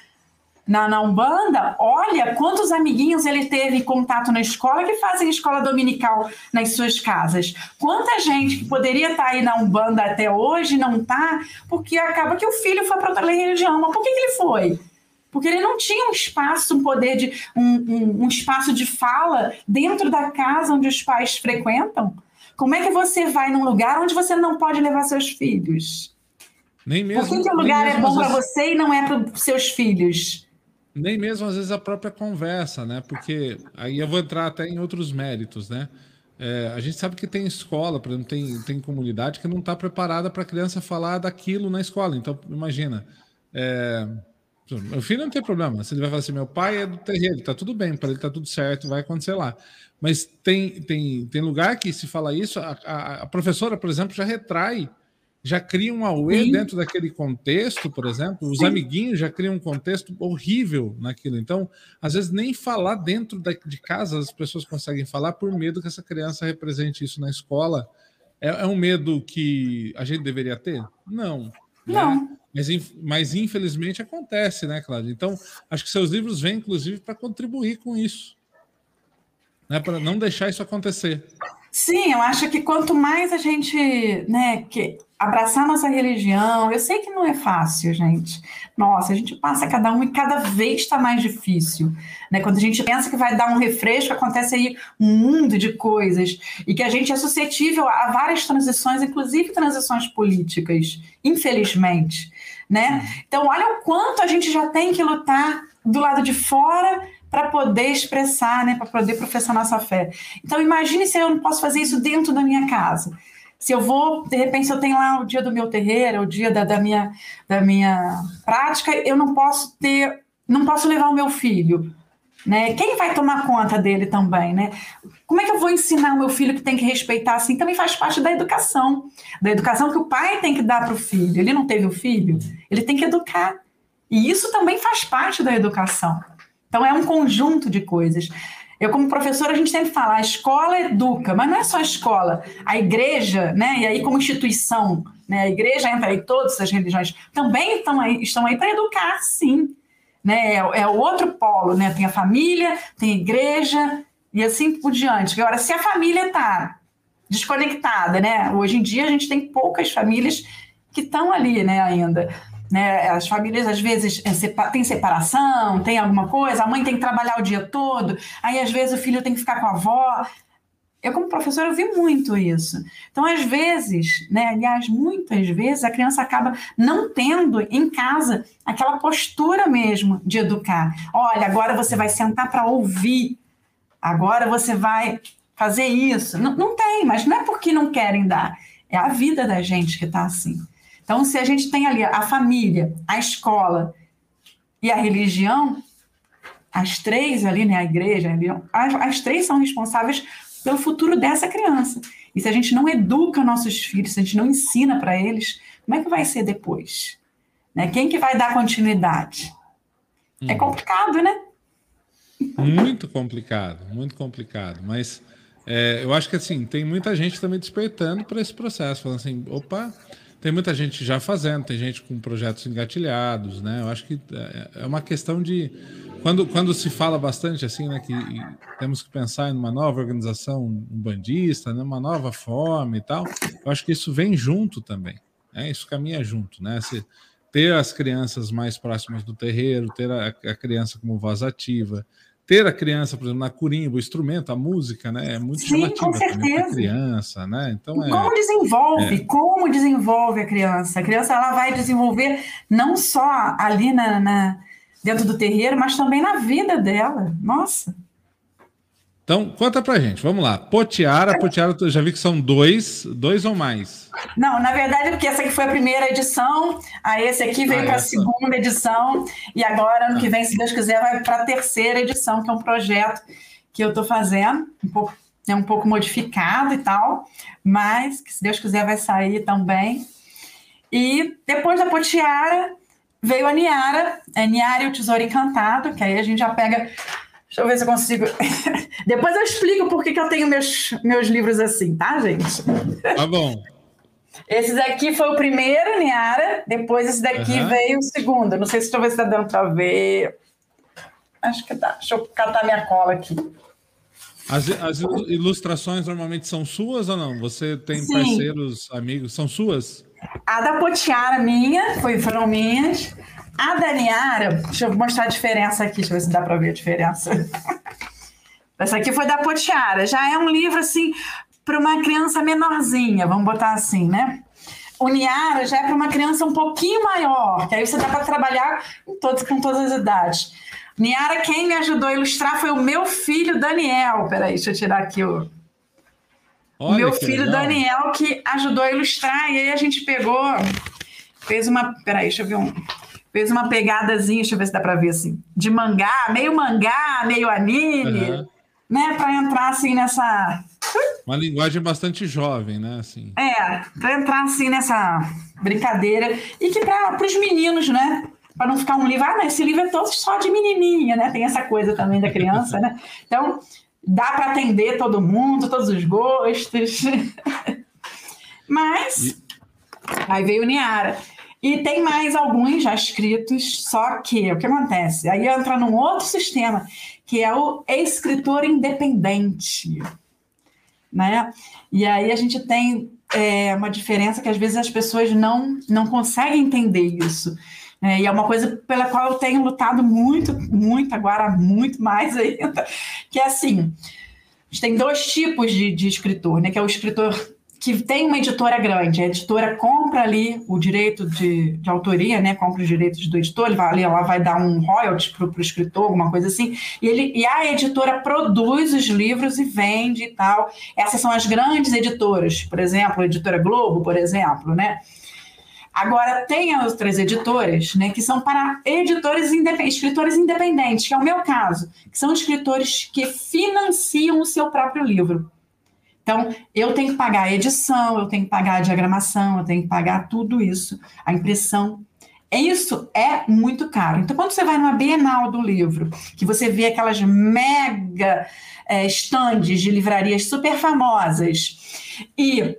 na, na Umbanda, olha quantos amiguinhos ele teve contato na escola que fazem escola dominical nas suas casas. Quanta gente que poderia estar aí na Umbanda até hoje não está, porque acaba que o filho foi para outra religião. Mas por que, que ele foi? porque ele não tinha um espaço, um poder de um, um, um, espaço de fala dentro da casa onde os pais frequentam. Como é que você vai num lugar onde você não pode levar seus filhos? Nem mesmo. Por que, que o lugar é bom para você e não é para os seus filhos? Nem mesmo, às vezes, a própria conversa, né? Porque aí eu vou entrar até em outros méritos, né? É, a gente sabe que tem escola, por exemplo, tem, tem comunidade que não está preparada para a criança falar daquilo na escola. Então, imagina. É, meu filho não tem problema. Se ele vai falar assim, meu pai é do terreiro, tá tudo bem, para ele tá tudo certo, vai acontecer lá. Mas tem, tem, tem lugar que se fala isso, a, a, a professora, por exemplo, já retrai, já cria um auê dentro daquele contexto, por exemplo, os Sim. amiguinhos já criam um contexto horrível naquilo. Então, às vezes, nem falar dentro da, de casa as pessoas conseguem falar por medo que essa criança represente isso na escola. É, é um medo que a gente deveria ter? Não. Né? Não. Né? Mas, mas infelizmente acontece, né, Cláudia? Então, acho que seus livros vêm, inclusive, para contribuir com isso né, para não deixar isso acontecer. Sim, eu acho que quanto mais a gente né, que abraçar nossa religião, eu sei que não é fácil, gente. Nossa, a gente passa cada um e cada vez está mais difícil. Né? Quando a gente pensa que vai dar um refresco, acontece aí um mundo de coisas e que a gente é suscetível a várias transições, inclusive transições políticas, infelizmente. Né? Então, olha o quanto a gente já tem que lutar do lado de fora para poder expressar, né, para poder professar nossa fé. Então imagine se eu não posso fazer isso dentro da minha casa. Se eu vou, de repente, eu tenho lá o dia do meu terreiro, o dia da, da, minha, da minha prática, eu não posso ter, não posso levar o meu filho. Né? Quem vai tomar conta dele também, né? Como é que eu vou ensinar o meu filho que tem que respeitar assim? Também faz parte da educação, da educação que o pai tem que dar para o filho. Ele não teve o filho, ele tem que educar. E isso também faz parte da educação. Então, é um conjunto de coisas. Eu, como professora, a gente sempre fala, a escola educa, mas não é só a escola. A igreja, né? E aí, como instituição, né? A igreja entra aí, todas as religiões também estão aí, estão aí para educar, sim. Né? É, é o outro polo, né? Tem a família, tem a igreja e assim por diante. Agora, se a família está desconectada, né? Hoje em dia a gente tem poucas famílias que estão ali, né, ainda. Né? As famílias, às vezes, é, tem separação, tem alguma coisa, a mãe tem que trabalhar o dia todo, aí, às vezes, o filho tem que ficar com a avó. Eu, como professora, eu vi muito isso. Então, às vezes, né, aliás, muitas vezes, a criança acaba não tendo em casa aquela postura mesmo de educar. Olha, agora você vai sentar para ouvir, agora você vai fazer isso. Não, não tem, mas não é porque não querem dar, é a vida da gente que está assim. Então, se a gente tem ali a família, a escola e a religião, as três ali, né, a igreja, a religião, as, as três são responsáveis pelo futuro dessa criança. E se a gente não educa nossos filhos, se a gente não ensina para eles, como é que vai ser depois? Né? Quem que vai dar continuidade? É hum. É complicado, né? Muito complicado, muito complicado. Mas é, eu acho que assim, tem muita gente também despertando para esse processo, falando assim, opa, tem muita gente já fazendo, tem gente com projetos engatilhados, né? Eu acho que é, é uma questão de quando, quando se fala bastante assim, né, que temos que pensar em uma nova organização bandista, né, uma nova forma e tal. Eu acho que isso vem junto também, né? Isso caminha junto, né? Se, ter as crianças mais próximas do terreiro, ter a, a criança como voz ativa, ter a criança, por exemplo, na curimba, o instrumento, a música, né? É muito Sim, com certeza. criança, né? Então é, como desenvolve, é... como desenvolve a criança? A criança ela vai desenvolver não só ali na, na dentro do terreiro, mas também na vida dela. Nossa. Então, conta pra gente, vamos lá. Potiara, Potiara, eu já vi que são dois, dois ou mais. Não, na verdade, porque essa aqui foi a primeira edição, aí esse aqui veio ah, para a segunda edição, e agora, ano que vem, se Deus quiser, vai para a terceira edição, que é um projeto que eu estou fazendo, um pouco, é um pouco modificado e tal, mas que, se Deus quiser, vai sair também. E depois da Potiara, veio a Niara, a Niara e o Tesouro Encantado, que aí a gente já pega Deixa eu ver se eu consigo. Depois eu explico por que, que eu tenho meus, meus livros assim, tá, gente? Tá bom. Esse daqui foi o primeiro, Niara. Depois esse daqui uhum. veio o segundo. Não sei se talvez está dando para ver. Acho que dá. Deixa eu catar minha cola aqui. As, as ilustrações normalmente são suas ou não? Você tem Sim. parceiros, amigos? São suas? A da Potiara minha, foi, foram minhas. A Daniara, deixa eu mostrar a diferença aqui, deixa eu ver se dá para ver a diferença. Essa aqui foi da Potiara, já é um livro assim para uma criança menorzinha, vamos botar assim, né? O Niara já é para uma criança um pouquinho maior, que aí você dá para trabalhar com todos, com todas as idades. Niara, quem me ajudou a ilustrar foi o meu filho Daniel. Peraí, deixa eu tirar aqui o. Olha meu filho legal. Daniel que ajudou a ilustrar, e aí a gente pegou, fez uma. Peraí, deixa eu ver um fez uma pegadazinha, deixa eu ver se dá para ver assim, de mangá, meio mangá, meio anime, uhum. né, para entrar assim nessa uma linguagem bastante jovem, né, assim. É, para entrar assim nessa brincadeira e que para os meninos, né, para não ficar um livro, ah, não, esse livro é todo só de menininha, né? Tem essa coisa também da criança, né? Então, dá para atender todo mundo, todos os gostos. Mas e... aí veio o Niara. E tem mais alguns já escritos, só que o que acontece? Aí entra num outro sistema, que é o escritor independente. Né? E aí a gente tem é, uma diferença que às vezes as pessoas não, não conseguem entender isso. É, e é uma coisa pela qual eu tenho lutado muito, muito, agora muito mais ainda, que é assim, a gente tem dois tipos de, de escritor, né? Que é o escritor que tem uma editora grande, a editora compra ali o direito de, de autoria, né? Compra os direitos do editor, ele vai ali, ela vai dar um royalty para o escritor, alguma coisa assim, e, ele, e a editora produz os livros e vende e tal. Essas são as grandes editoras, por exemplo, a editora Globo, por exemplo, né? Agora, tem outras editoras, né, que são para editores independentes, escritores independentes, que é o meu caso, que são escritores que financiam o seu próprio livro. Então, eu tenho que pagar a edição, eu tenho que pagar a diagramação, eu tenho que pagar tudo isso, a impressão. Isso é muito caro. Então, quando você vai numa Bienal do livro, que você vê aquelas mega é, estandes de livrarias super famosas e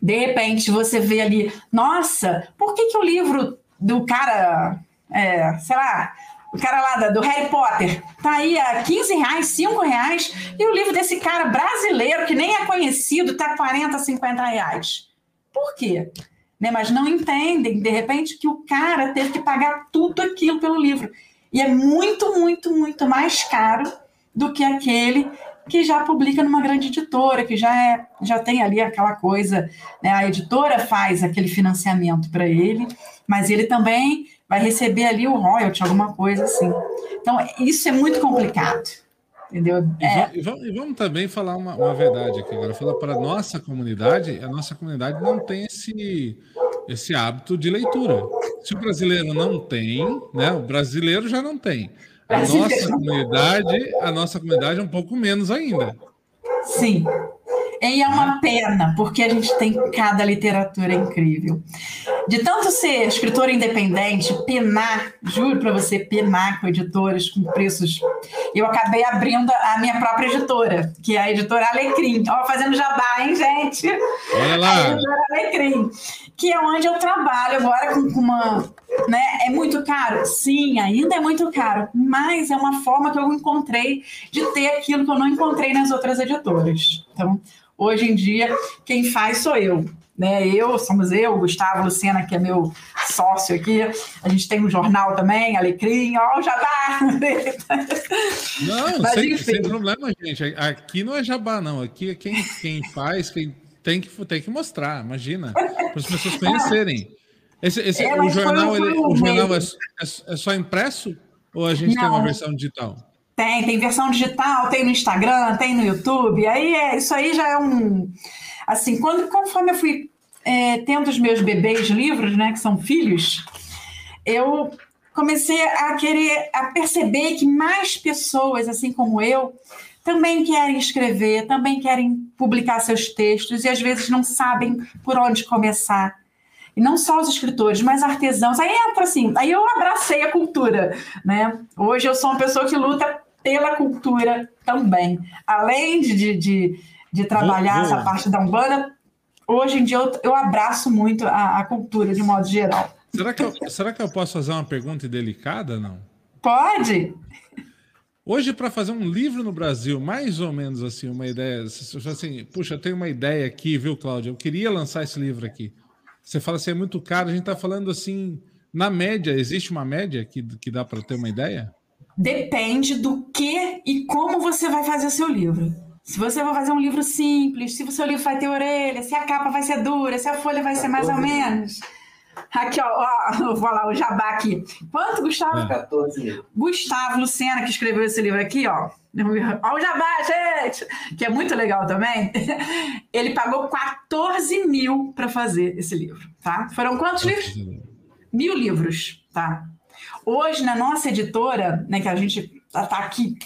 de repente você vê ali, nossa, por que, que o livro do cara, é, sei lá, o cara lá do Harry Potter tá aí a 15 reais, 5 reais, e o livro desse cara brasileiro, que nem é conhecido, tá 40, 50 reais. Por quê? Né? Mas não entendem, de repente, que o cara teve que pagar tudo aquilo pelo livro. E é muito, muito, muito mais caro do que aquele que já publica numa grande editora, que já, é, já tem ali aquela coisa, né? a editora faz aquele financiamento para ele, mas ele também vai receber ali o royalty, alguma coisa assim. Então, isso é muito complicado. Entendeu? É. E, vamos, e, vamos, também falar uma, uma verdade aqui agora. Falar para a nossa comunidade, a nossa comunidade não tem esse, esse hábito de leitura. Se o brasileiro não tem, né? O brasileiro já não tem. A nossa comunidade, a nossa comunidade é um pouco menos ainda. Sim. E é uma pena, porque a gente tem cada literatura incrível. De tanto ser escritora independente, penar, juro para você, penar com editoras com preços. Eu acabei abrindo a minha própria editora, que é a editora Alecrim. Ó, fazendo jabá, hein, gente? Olha lá. A editora Alecrim, que é onde eu trabalho agora com, com uma. Né? É muito caro? Sim, ainda é muito caro, mas é uma forma que eu encontrei de ter aquilo que eu não encontrei nas outras editoras. Então, Hoje em dia, quem faz sou eu. Né? Eu, somos eu, Gustavo Lucena, que é meu sócio aqui. A gente tem um jornal também, Alecrim, ó, o Jabá. Não, Mas, sem, sem, problema, gente. Aqui não é Jabá, não. Aqui é quem, quem faz, quem tem que, tem que mostrar, imagina, para as pessoas conhecerem. Esse, esse, é, o jornal, ele, o jornal é, é, é, só impresso ou a gente não. tem uma versão digital? Tem, tem versão digital, tem no Instagram, tem no YouTube. Aí é, isso aí já é um. Assim, quando, conforme eu fui é, tendo os meus bebês livros, né, que são filhos, eu comecei a querer, a perceber que mais pessoas, assim como eu, também querem escrever, também querem publicar seus textos e às vezes não sabem por onde começar. E não só os escritores, mas artesãos. Aí entra assim, aí eu abracei a cultura, né? Hoje eu sou uma pessoa que luta pela cultura também. Além de, de, de trabalhar essa parte da Umbanda, hoje em dia eu, eu abraço muito a, a, cultura de modo geral. Será que, eu, será que eu posso fazer uma pergunta delicada, não? Pode. Hoje, para fazer um livro no Brasil, mais ou menos assim, uma ideia, assim, puxa, eu tenho uma ideia aqui, viu, Cláudia? Eu queria lançar esse livro aqui. Você fala assim, é muito caro, a gente está falando assim, na média, existe uma média que, que dá para ter uma ideia? Depende do que e como você vai fazer seu livro. Se você vai fazer um livro simples, se o seu livro vai ter orelha, se a capa vai ser dura, se a folha vai ser mais ou menos. Aqui, ó, ó vou lá, o jabá aqui. Quanto, Gustavo? É. 14 mil. Gustavo Lucena, que escreveu esse livro aqui, ó. Ó o jabá, gente! Que é muito legal também. Ele pagou 14 mil para fazer esse livro, tá? Foram quantos livros? Mil livros, tá? Hoje, na nossa editora, né, que a gente está aqui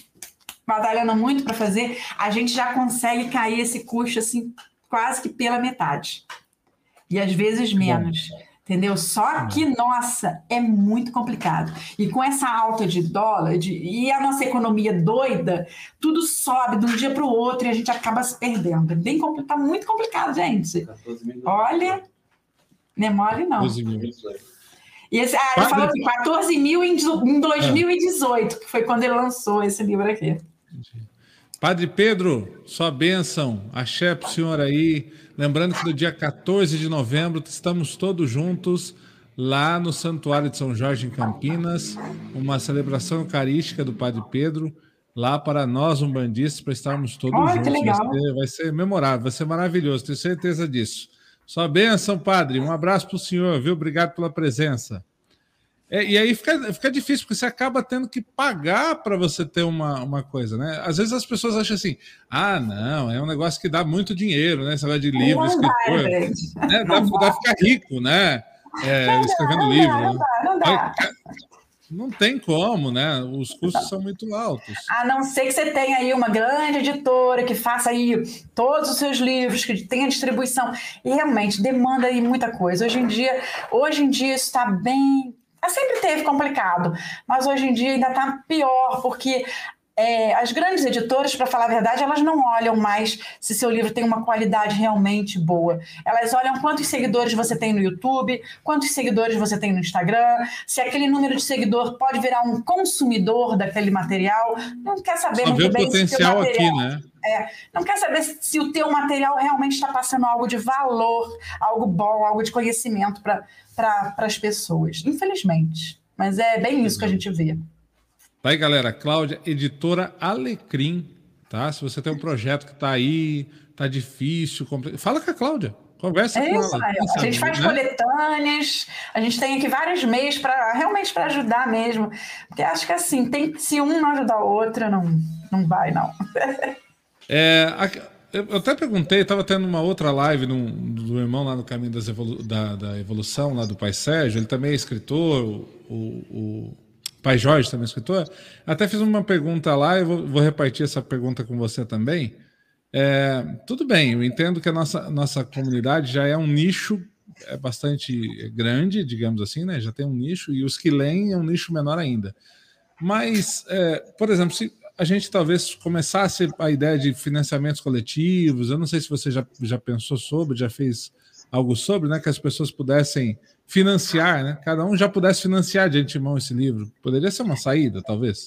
batalhando muito para fazer, a gente já consegue cair esse custo assim quase que pela metade. E às vezes menos. Bom. Entendeu? Só que, nossa, é muito complicado. E com essa alta de dólar de, e a nossa economia doida, tudo sobe de um dia para o outro e a gente acaba se perdendo. É bem, tá muito complicado, gente. Olha, não é mole, não. 12 mil. E esse, ah, ele falou que 14 mil em, em 2018, que foi quando ele lançou esse livro aqui. Padre Pedro, sua bênção, axé para o senhor aí. Lembrando que no dia 14 de novembro estamos todos juntos lá no Santuário de São Jorge, em Campinas, uma celebração eucarística do Padre Pedro, lá para nós, umbandistas, para estarmos todos oh, juntos. Vai ser, vai ser memorável, vai ser maravilhoso, tenho certeza disso. Sua bênção, padre. Um abraço para o senhor, viu? Obrigado pela presença. É, e aí fica, fica difícil, porque você acaba tendo que pagar para você ter uma, uma coisa, né? Às vezes as pessoas acham assim: ah, não, é um negócio que dá muito dinheiro, né? Você vai de livro, escritor. Né? Dá, dá ficar rico, né? É, escrevendo não livro. Não dá, não dá. Não tem como, né? Os custos são muito altos. A não ser que você tenha aí uma grande editora que faça aí todos os seus livros, que tenha distribuição. E realmente demanda aí muita coisa. Hoje em dia, hoje em dia isso está bem. Sempre teve complicado, mas hoje em dia ainda está pior, porque é, as grandes editoras, para falar a verdade, elas não olham mais se seu livro tem uma qualidade realmente boa. Elas olham quantos seguidores você tem no YouTube, quantos seguidores você tem no Instagram, se aquele número de seguidor pode virar um consumidor daquele material. Não quer saber Só muito bem o potencial material, aqui, né? É, não quer saber se o teu material realmente está passando algo de valor, algo bom, algo de conhecimento para pra, as pessoas. Infelizmente. Mas é bem isso que a gente vê. Tá aí, galera. Cláudia, editora Alecrim, tá? Se você tem um projeto que tá aí, tá difícil, compl... fala com a Cláudia. Conversa é com isso, ela. A gente faz né? coletâneas, a gente tem aqui vários meios para realmente para ajudar mesmo. Porque acho que assim, tem, se um não ajudar o outro, não, não vai, não. é, eu até perguntei, estava tendo uma outra live do, do irmão lá no Caminho Evolu da, da, Evolução, lá do Pai Sérgio, ele também é escritor, o, o Pai Jorge também escritor. Até fiz uma pergunta lá e vou, vou repartir essa pergunta com você também. É, tudo bem, eu entendo que a nossa, nossa comunidade já é um nicho é bastante grande, digamos assim, né? Já tem um nicho, e os que leem é um nicho menor ainda. Mas, é, por exemplo, se a gente talvez começasse a ideia de financiamentos coletivos, eu não sei se você já, já pensou sobre, já fez algo sobre, né? Que as pessoas pudessem financiar, né? Cada um já pudesse financiar de antemão esse livro. Poderia ser uma saída, talvez.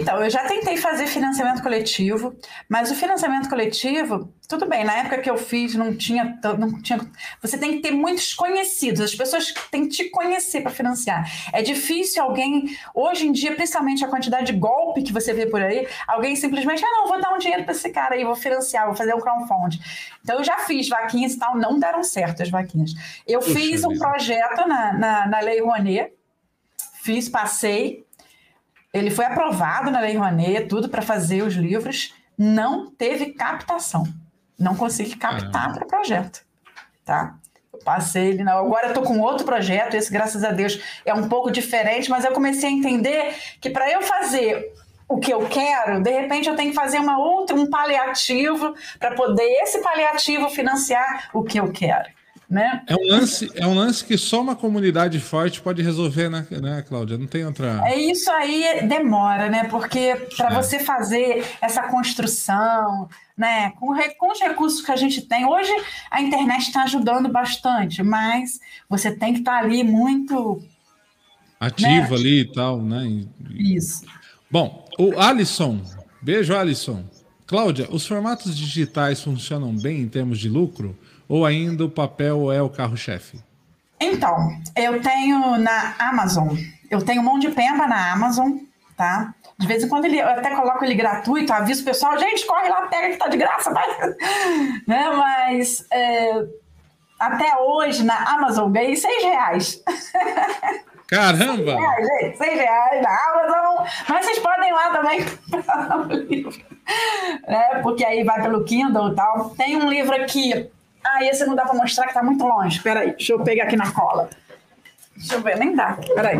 Então, eu já tentei fazer financiamento coletivo, mas o financiamento coletivo, tudo bem, na época que eu fiz não tinha, não tinha. Você tem que ter muitos conhecidos, as pessoas têm que te conhecer para financiar. É difícil alguém, hoje em dia, principalmente a quantidade de golpe que você vê por aí, alguém simplesmente, ah, não, vou dar um dinheiro para esse cara aí, vou financiar, vou fazer um crowdfunding. Então, eu já fiz vaquinhas e tal, não deram certo as vaquinhas. Eu Puxa fiz um vida. projeto na, na, na Lei Rouanet, fiz, passei, ele foi aprovado na Lei Rouanet, tudo para fazer os livros, não teve captação. Não consegui captar para o projeto. Tá? Eu passei ele. Não. Agora estou com outro projeto, esse, graças a Deus, é um pouco diferente, mas eu comecei a entender que para eu fazer o que eu quero, de repente eu tenho que fazer uma outra, um paliativo para poder esse paliativo financiar o que eu quero. Né? É um lance, é um lance que só uma comunidade forte pode resolver, né, né Cláudia? Não tem outra. É isso aí demora, né? Porque para é. você fazer essa construção, né, com, com os recursos que a gente tem, hoje a internet está ajudando bastante, mas você tem que estar tá ali muito ativo né? ali e tal, né? Isso. Bom, o Alisson, beijo, Alisson. Cláudia, os formatos digitais funcionam bem em termos de lucro? Ou ainda o papel é o carro-chefe? Então, eu tenho na Amazon, eu tenho um monte de pemba na Amazon, tá? De vez em quando ele, eu até coloco ele gratuito, aviso o pessoal, gente, corre lá, pega que tá de graça, vai. né? Mas é, até hoje na Amazon ganhei seis reais. Caramba! Seis reais, gente, seis reais na Amazon, mas vocês podem ir lá também comprar o livro. Né? Porque aí vai pelo Kindle e tal. Tem um livro aqui ah, esse não dá para mostrar que tá muito longe. Peraí, deixa eu pegar aqui na cola. Deixa eu ver, nem dá. Peraí.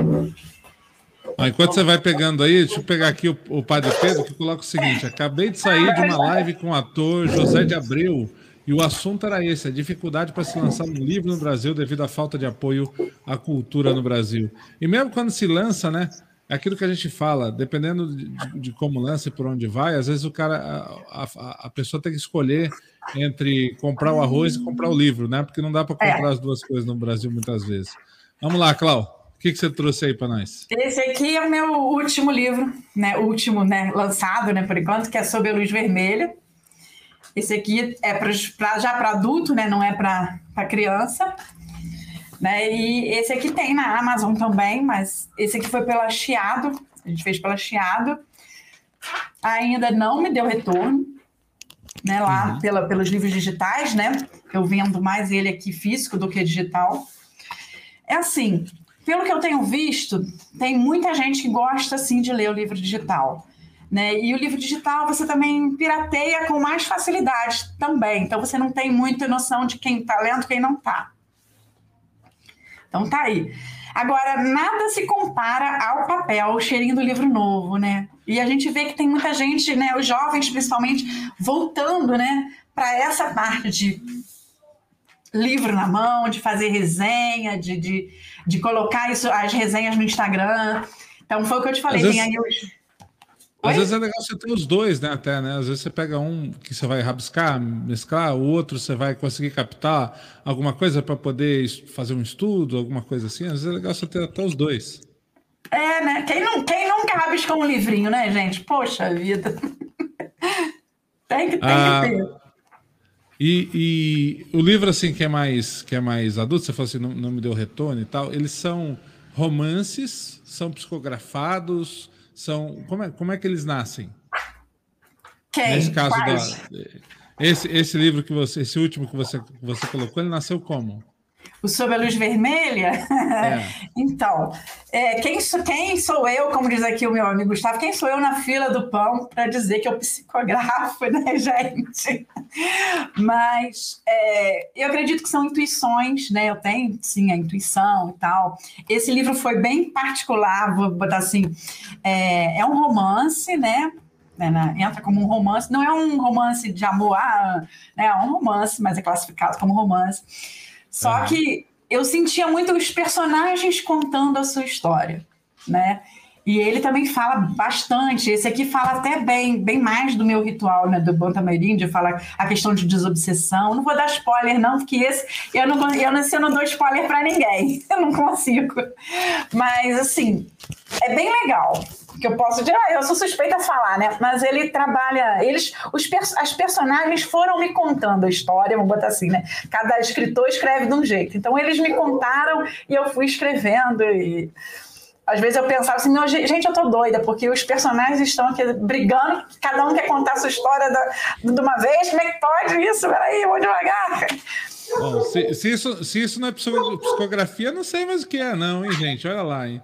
Ah, enquanto você vai pegando aí, deixa eu pegar aqui o, o Padre Pedro, que coloca o seguinte: acabei de sair de uma live com o ator José de Abreu. E o assunto era esse: a dificuldade para se lançar um livro no Brasil devido à falta de apoio à cultura no Brasil. E mesmo quando se lança, né? É aquilo que a gente fala, dependendo de, de como lança e por onde vai, às vezes o cara, a, a, a pessoa tem que escolher entre comprar o arroz e comprar o livro, né? Porque não dá para comprar é. as duas coisas no Brasil muitas vezes. Vamos lá, Clau. O que, que você trouxe aí para nós? Esse aqui é o meu último livro, né? O último, né? Lançado, né? Por enquanto, que é sobre a luz vermelha. Esse aqui é pra já para adulto, né? Não é para criança. Né? E esse aqui tem na Amazon também, mas esse aqui foi pela Chiado. A gente fez pela Chiado. Ainda não me deu retorno né, lá uhum. pela, pelos livros digitais, né? Eu vendo mais ele aqui físico do que digital. É assim, pelo que eu tenho visto, tem muita gente que gosta assim de ler o livro digital. Né? E o livro digital você também pirateia com mais facilidade também. Então você não tem muita noção de quem está lendo e quem não está. Então tá aí. Agora, nada se compara ao papel, ao cheirinho do livro novo, né? E a gente vê que tem muita gente, né, os jovens principalmente, voltando, né, para essa parte de livro na mão, de fazer resenha, de, de, de colocar isso, as resenhas no Instagram. Então foi o que eu te falei, Às tem vezes... aí os às vezes é legal você ter os dois, né? Até, né? Às vezes você pega um que você vai rabiscar, mesclar, o outro você vai conseguir captar alguma coisa para poder fazer um estudo, alguma coisa assim. Às vezes é legal você ter até os dois. É, né? Quem, não, quem nunca rabiscou um livrinho, né, gente? Poxa vida. tem que, tem ah, que ter. E, e, o livro, assim, que é mais, que é mais adulto, você falou assim, não, não me deu retorno e tal, eles são romances, são psicografados são. Como é, como é que eles nascem? Quem? Nesse caso Quais? da. Esse, esse livro que você, esse último que você, que você colocou, ele nasceu como? O Sob a Luz Vermelha? É. então, é, quem, sou, quem sou eu, como diz aqui o meu amigo Gustavo, quem sou eu na fila do pão para dizer que eu psicografo, né, gente? Mas é, eu acredito que são intuições, né? Eu tenho, sim, a intuição e tal. Esse livro foi bem particular, vou botar assim, é, é um romance, né? né, entra como um romance, não é um romance de amor, ah, né, é um romance, mas é classificado como romance. Só uhum. que eu sentia muito os personagens contando a sua história, né? E ele também fala bastante. Esse aqui fala até bem, bem mais do meu ritual, né, do Bantameirinho, de falar a questão de desobsessão. Não vou dar spoiler, não, porque esse eu não, eu não, eu não dou spoiler para ninguém. Eu não consigo. Mas, assim, é bem legal. Que eu posso dizer, ah, eu sou suspeita a falar, né? Mas ele trabalha. Eles, os, as personagens foram me contando a história, vamos botar assim, né? Cada escritor escreve de um jeito. Então, eles me contaram e eu fui escrevendo. E às vezes eu pensava assim, não, gente, eu tô doida, porque os personagens estão aqui brigando, cada um quer contar a sua história da, de uma vez, como é que pode isso? Peraí, vou devagar. Bom, se, se, isso, se isso não é psicografia, não sei mais o que é, não, hein, gente? Olha lá, hein?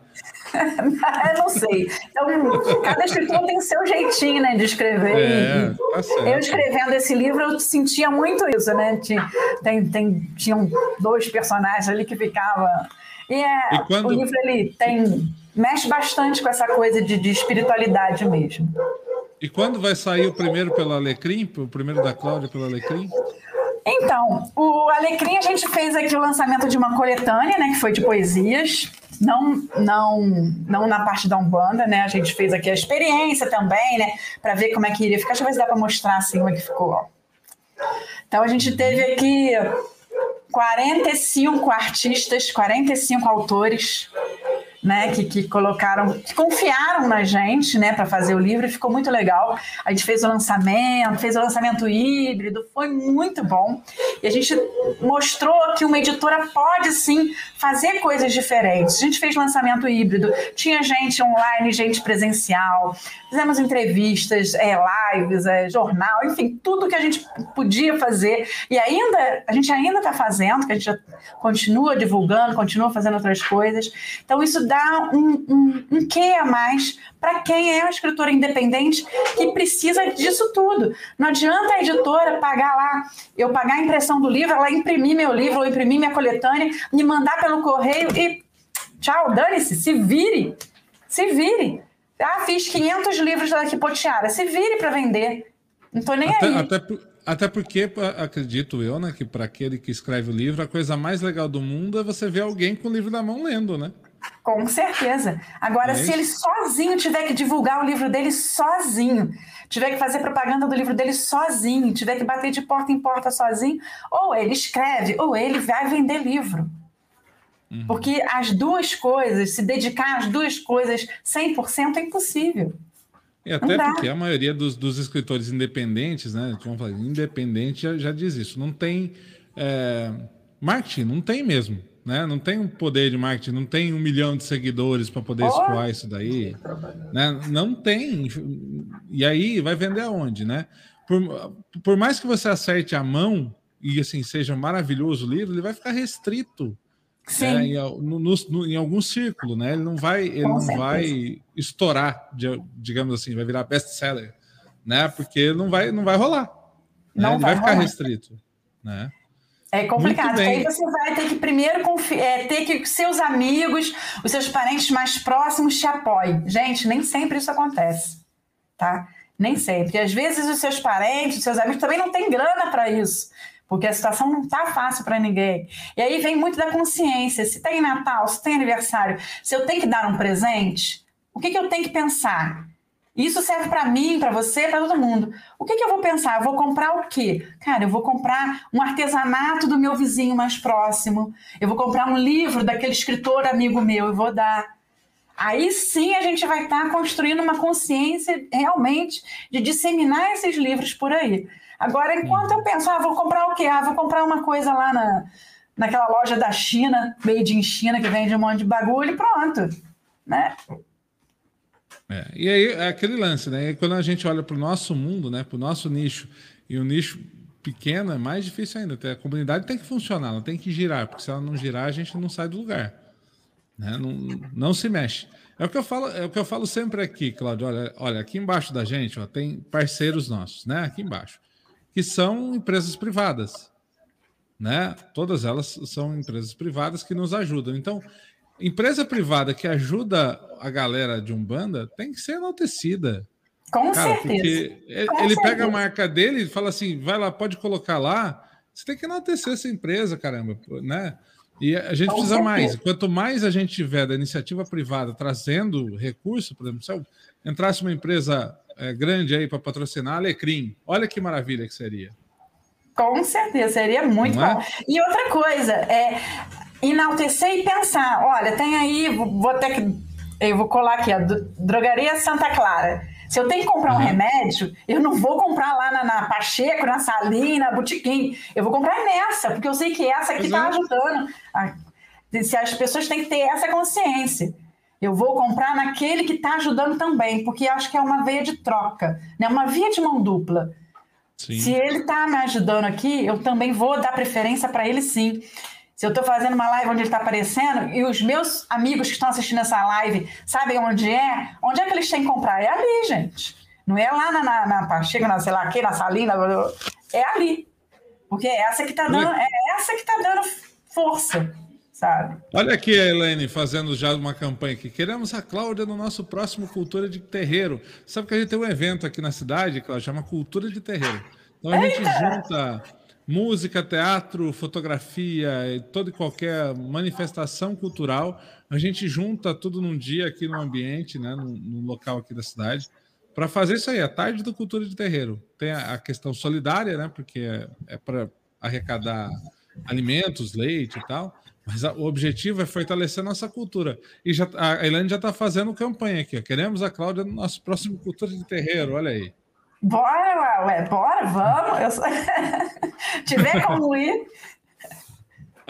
eu não sei. Então, cada escritor tem seu jeitinho, né, de escrever. É, tá eu escrevendo esse livro, eu sentia muito isso, né? Tinha, tem, tem, tinham dois personagens ali que ficavam e, é, e quando... o livro ele tem mexe bastante com essa coisa de, de espiritualidade mesmo. E quando vai sair o primeiro pelo Alecrim, o primeiro da Cláudia pelo Alecrim? Então, o Alecrim a gente fez aqui o lançamento de uma coletânea, né, que foi de poesias, não não não na parte da Umbanda, né? A gente fez aqui a experiência também, né, para ver como é que iria ficar. Deixa eu ver se dá para mostrar assim como é que ficou. Então a gente teve aqui 45 artistas, 45 autores né, que, que colocaram, que confiaram na gente, né, para fazer o livro, e ficou muito legal. A gente fez o lançamento, fez o lançamento híbrido, foi muito bom. E a gente mostrou que uma editora pode sim fazer coisas diferentes. A gente fez lançamento híbrido, tinha gente online, gente presencial, fizemos entrevistas, é, lives, é, jornal, enfim, tudo que a gente podia fazer. E ainda, a gente ainda está fazendo, que a gente continua divulgando, continua fazendo outras coisas. Então, isso dá um, um, um quê a mais para quem é uma escritora independente que precisa disso tudo. Não adianta a editora pagar lá, eu pagar a impressão do livro, ela imprimir meu livro, ou imprimir minha coletânea, me mandar pelo correio e tchau, dane-se, se vire, se vire. Ah, fiz 500 livros da Kipotiara, se vire para vender. Não estou nem até, aí. Até, até porque, acredito eu, né, que para aquele que escreve o livro, a coisa mais legal do mundo é você ver alguém com o livro na mão lendo, né? Com certeza. Agora, é se ele sozinho tiver que divulgar o livro dele sozinho, tiver que fazer propaganda do livro dele sozinho, tiver que bater de porta em porta sozinho, ou ele escreve, ou ele vai vender livro. Uhum. Porque as duas coisas, se dedicar às duas coisas 100% é impossível. E até porque a maioria dos, dos, escritores independentes, né? Vamos falar, independente já, já diz isso. Não tem é, marketing, não tem mesmo né? Não tem um poder de marketing, não tem um milhão de seguidores para poder escoar isso daí, né? Não tem. E aí vai vender aonde, né? Por, por mais que você acerte a mão e assim seja maravilhoso o livro, ele vai ficar restrito. Né? Em, no, no, em, algum círculo, né? Ele não vai, ele não vai estourar, digamos assim, vai virar best-seller, né? Porque não vai, não vai rolar. Né? Não ele vai, vai ficar restrito, né? É complicado, porque aí você vai ter que primeiro é, ter que seus amigos, os seus parentes mais próximos te apoiem. Gente, nem sempre isso acontece, tá? Nem sempre. Às vezes os seus parentes, os seus amigos também não têm grana para isso, porque a situação não está fácil para ninguém. E aí vem muito da consciência. Se tem Natal, se tem aniversário, se eu tenho que dar um presente, o que, que eu tenho que pensar? Isso serve para mim, para você, para todo mundo. O que, que, eu vou pensar? Eu vou comprar o quê? Cara, eu vou comprar um artesanato do meu vizinho mais próximo. Eu vou comprar um livro daquele escritor amigo meu e vou dar. Aí sim a gente vai estar tá construindo uma consciência realmente de disseminar esses livros por aí. Agora, enquanto eu penso, ah, vou comprar o quê? Ah, vou comprar uma coisa lá na, naquela loja da China, made in China, que vende um monte de bagulho, pronto. Né? É, e aí é aquele lance, né? E quando a gente olha para o nosso mundo, né? Para o nosso nicho, e o nicho pequeno é mais difícil ainda. A comunidade tem que funcionar, ela tem que girar, porque se ela não girar, a gente não sai do lugar. Né? Não, não se mexe. É o que eu falo, é o que eu falo sempre aqui, Claudio. Olha, olha aqui embaixo da gente ó, tem parceiros nossos, né? Aqui embaixo, que são empresas privadas. Né? Todas elas são empresas privadas que nos ajudam. Então, empresa privada que ajuda a galera de Umbanda tem que ser enaltecida. Com Cara, certeza. Porque ele certeza. pega a marca dele e fala assim: vai lá, pode colocar lá. Você tem que enaltecer essa empresa, caramba, né? E a gente Com precisa certeza. mais. Quanto mais a gente tiver da iniciativa privada trazendo recurso, por exemplo, se eu entrasse uma empresa é, grande aí para patrocinar Alecrim, olha que maravilha que seria. Com certeza, seria muito Não é? bom. É? E outra coisa, é enaltecer e pensar: olha, tem aí, vou ter que eu vou colar aqui, a Drogaria Santa Clara. Se eu tenho que comprar um uhum. remédio, eu não vou comprar lá na, na Pacheco, na Salina, na Botequim. Eu vou comprar nessa, porque eu sei que essa aqui está ajudando. A, se as pessoas têm que ter essa consciência. Eu vou comprar naquele que está ajudando também, porque acho que é uma veia de troca, né? uma via de mão dupla. Sim. Se ele está me ajudando aqui, eu também vou dar preferência para ele sim. Se eu estou fazendo uma live onde ele está aparecendo e os meus amigos que estão assistindo essa live sabem onde é, onde é que eles têm que comprar? É ali, gente. Não é lá na, na, na Pacheco, na sei lá aqui, na Salina, é ali. Porque é essa que está dando, é essa que tá dando força. Sabe? Olha aqui a Helene fazendo já uma campanha aqui. Queremos a Cláudia no nosso próximo Cultura de Terreiro. Sabe que a gente tem um evento aqui na cidade, Cláudia, chama Cultura de Terreiro. Então a gente junta música, teatro, fotografia, toda e qualquer manifestação cultural, a gente junta tudo num dia aqui no ambiente, né, no, no local aqui da cidade, para fazer isso aí, a tarde do Cultura de Terreiro. Tem a, a questão solidária, né, porque é, é para arrecadar alimentos, leite e tal, mas a, o objetivo é fortalecer a nossa cultura. E já, a Elaine já está fazendo campanha aqui. Ó. Queremos a Cláudia no nosso próximo Cultura de Terreiro, olha aí. Bora, ué, bora, vamos. Eu sou... Tiver como ir.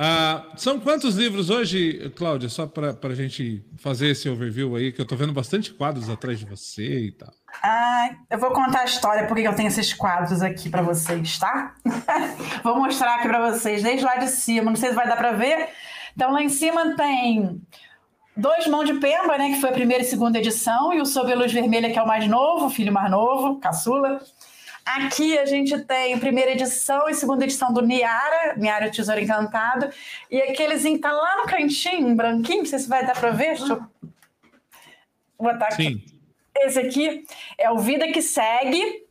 Ah, são quantos livros hoje, Cláudia? Só para a gente fazer esse overview aí, que eu estou vendo bastante quadros atrás de você e tal. Ah, eu vou contar a história porque eu tenho esses quadros aqui para vocês, tá? vou mostrar aqui para vocês desde lá de cima. Não sei se vai dar para ver. Então lá em cima tem Dois Mãos de Pemba, né, que foi a primeira e segunda edição, e o Sob Luz Vermelha, que é o mais novo, o filho mais novo, caçula. Aqui a gente tem primeira edição e segunda edição do Niara, Niara Tesouro Encantado, e aqueles tá lá no cantinho, branquinho, não sei se vai dar para ver, deixa eu botar aqui. Sim. Esse aqui é o Vida que Segue,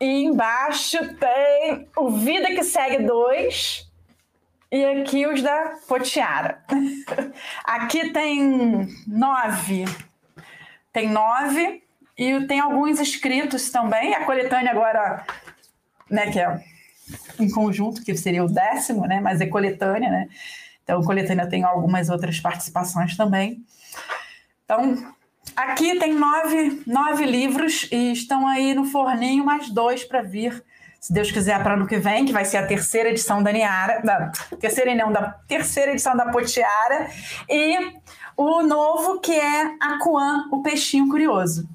e embaixo tem o Vida que Segue 2, e aqui os da Potiara. aqui tem nove. Tem nove e tem alguns escritos também. A coletânea agora, né, que é em conjunto, que seria o décimo, né, mas é coletânea, né? Então, coletânea tem algumas outras participações também. Então, aqui tem nove, nove livros e estão aí no forninho mais dois para vir se Deus quiser, para ano que vem, que vai ser a terceira edição da Niara, da terceira não, da terceira edição da Potiara, e o novo que é Aquan, o peixinho curioso.